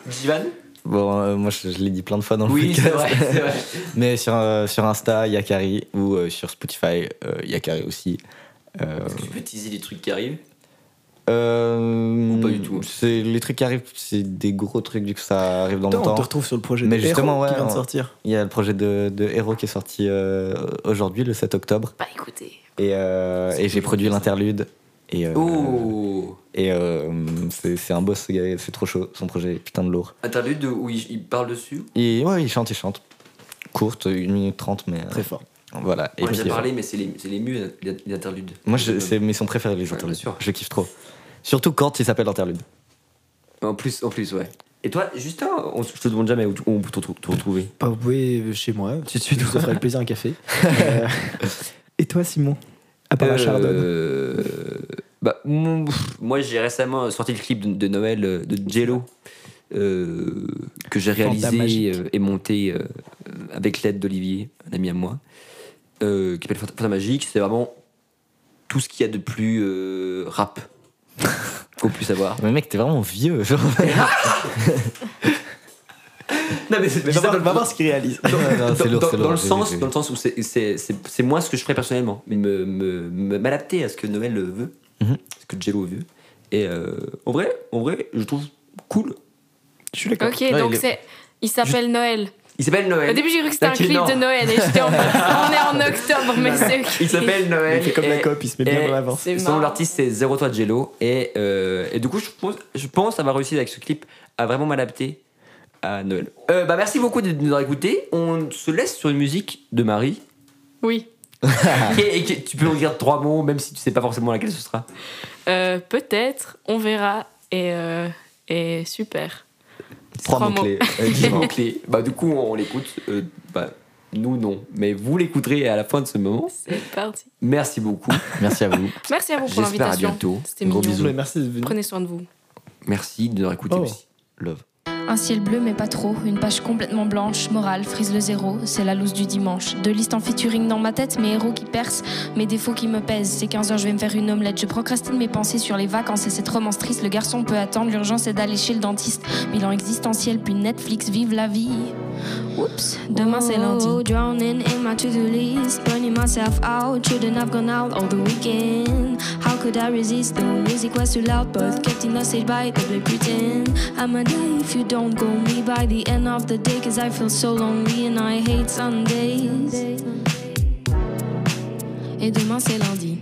Jivan Bon, euh, moi, je, je l'ai dit plein de fois dans le Oui, c'est podcast. vrai, c'est vrai. Mais sur, euh, sur Insta, Yakari, ou euh, sur Spotify, euh, Yakari aussi. Euh, Est-ce que tu peux teaser des trucs qui arrivent? euh, Ou pas du tout c'est Les trucs qui arrivent, c'est des gros trucs, du coup, ça arrive dans Attends, on te retrouve sur le projet Mais de justement, Hero qui ouais, vient de sortir. Il y a le projet de, de Hero qui est sorti euh, aujourd'hui, le 7 octobre. Bah écoutez. Et, euh, et j'ai produit l'interlude. Et, euh, Oh et euh, c'est c'est un boss, ce gars, c'est trop chaud. Son projet est putain de lourd. Interlude de- où il, il parle dessus? Et ouais, il chante, il chante. Courte, 1 minute 30, mais. euh, Très fort. Voilà. A puis, déjà euh, parlé, mais c'est les, c'est les mieux, les interludes. Moi, je- c'est mes sons préférés, les Ouais, interludes. bien sûr. Je kiffe trop. Surtout quand il s'appelle interlude. En plus, en plus, ouais. Et toi, Justin, on, je te demande jamais où, tu- où on peut te, retrouver. Bah, vous pouvez euh, chez moi. Tout de suite, Je vous offre avec plaisir un café. Euh, Et toi, Simon? À part la chardonnay Euh, bah, pff, moi, j'ai récemment sorti le clip de, de Noël euh, de Jello euh, que j'ai réalisé euh, et monté euh, avec l'aide d'Olivier, un ami à moi, euh, qui s'appelle Fanta Magique. C'est vraiment tout ce qu'il y a de plus euh, rap qu'on puisse avoir. Mais mec, t'es vraiment vieux. genre. Non, mais c'est ça voir, ce qu'il réalise. Non, dans, lourd, dans- c'est dans lourd, le sens, dans le sens où c'est- c'est c'est- c'est moi ce que je ferais personnellement, mais me me- me- m'adapter à ce que Noël veut, Ce que Jello veut. Et euh, en vrai, en vrai, je trouve cool. Je suis d'accord. Ok, Ouais, donc c'est. Il s'appelle Noël. Il s'appelle Noël. Au début, j'ai cru que c'était un clip non. de Noël et j'étais en. On est en octobre, mais c'est. ok. Il s'appelle Noël. Il fait comme la cop, il se met bien l'avance. C'est Son d'artiste c'est Zéro Toi Jello et, euh, et du coup je pense, je pense avoir réussi avec ce clip à vraiment m'adapter à Noël. Euh, bah merci beaucoup de nous avoir écoutés. On se laisse sur une musique de Marie. Oui. et, et que- tu peux nous dire trois mots même si tu sais pas forcément laquelle ce sera. Euh, Peut-être, on verra. Et, euh, et super. Trois Trois mots. mots-clés. Euh, mots clés. Bah du coup on l'écoute. Euh, bah, nous non, mais vous l'écouterez à la fin de ce moment. C'est parti. Merci beaucoup. Merci à vous. Merci à vous pour J'espère à l'invitation. bientôt. C'était Gros mignon. bisous. Ouais, Merci venu. Prenez soin de vous. Merci de nous avoir écoutés Oh. aussi. Love. Un ciel bleu mais pas trop, une page complètement blanche, morale, frise le zéro, c'est la loose du dimanche. Deux listes en featuring dans ma tête, mes héros qui percent, mes défauts qui me pèsent. C'est 15 heures, je vais me faire une omelette. Je procrastine mes pensées sur les vacances et cette romance triste. Le garçon peut attendre, l'urgence est d'aller chez le dentiste. Bilan existentiel, puis Netflix, vive la vie. Oups, demain c'est lundi. Oh, drowning in my to-do list, burning myself out. Shouldn't have gone out all the weekend. How could I resist? The music? Was too loud, but kept in by the pretend. I'ma die if you don't go me by the end of the day, cause I feel so lonely and I hate Sundays. Et demain c'est lundi.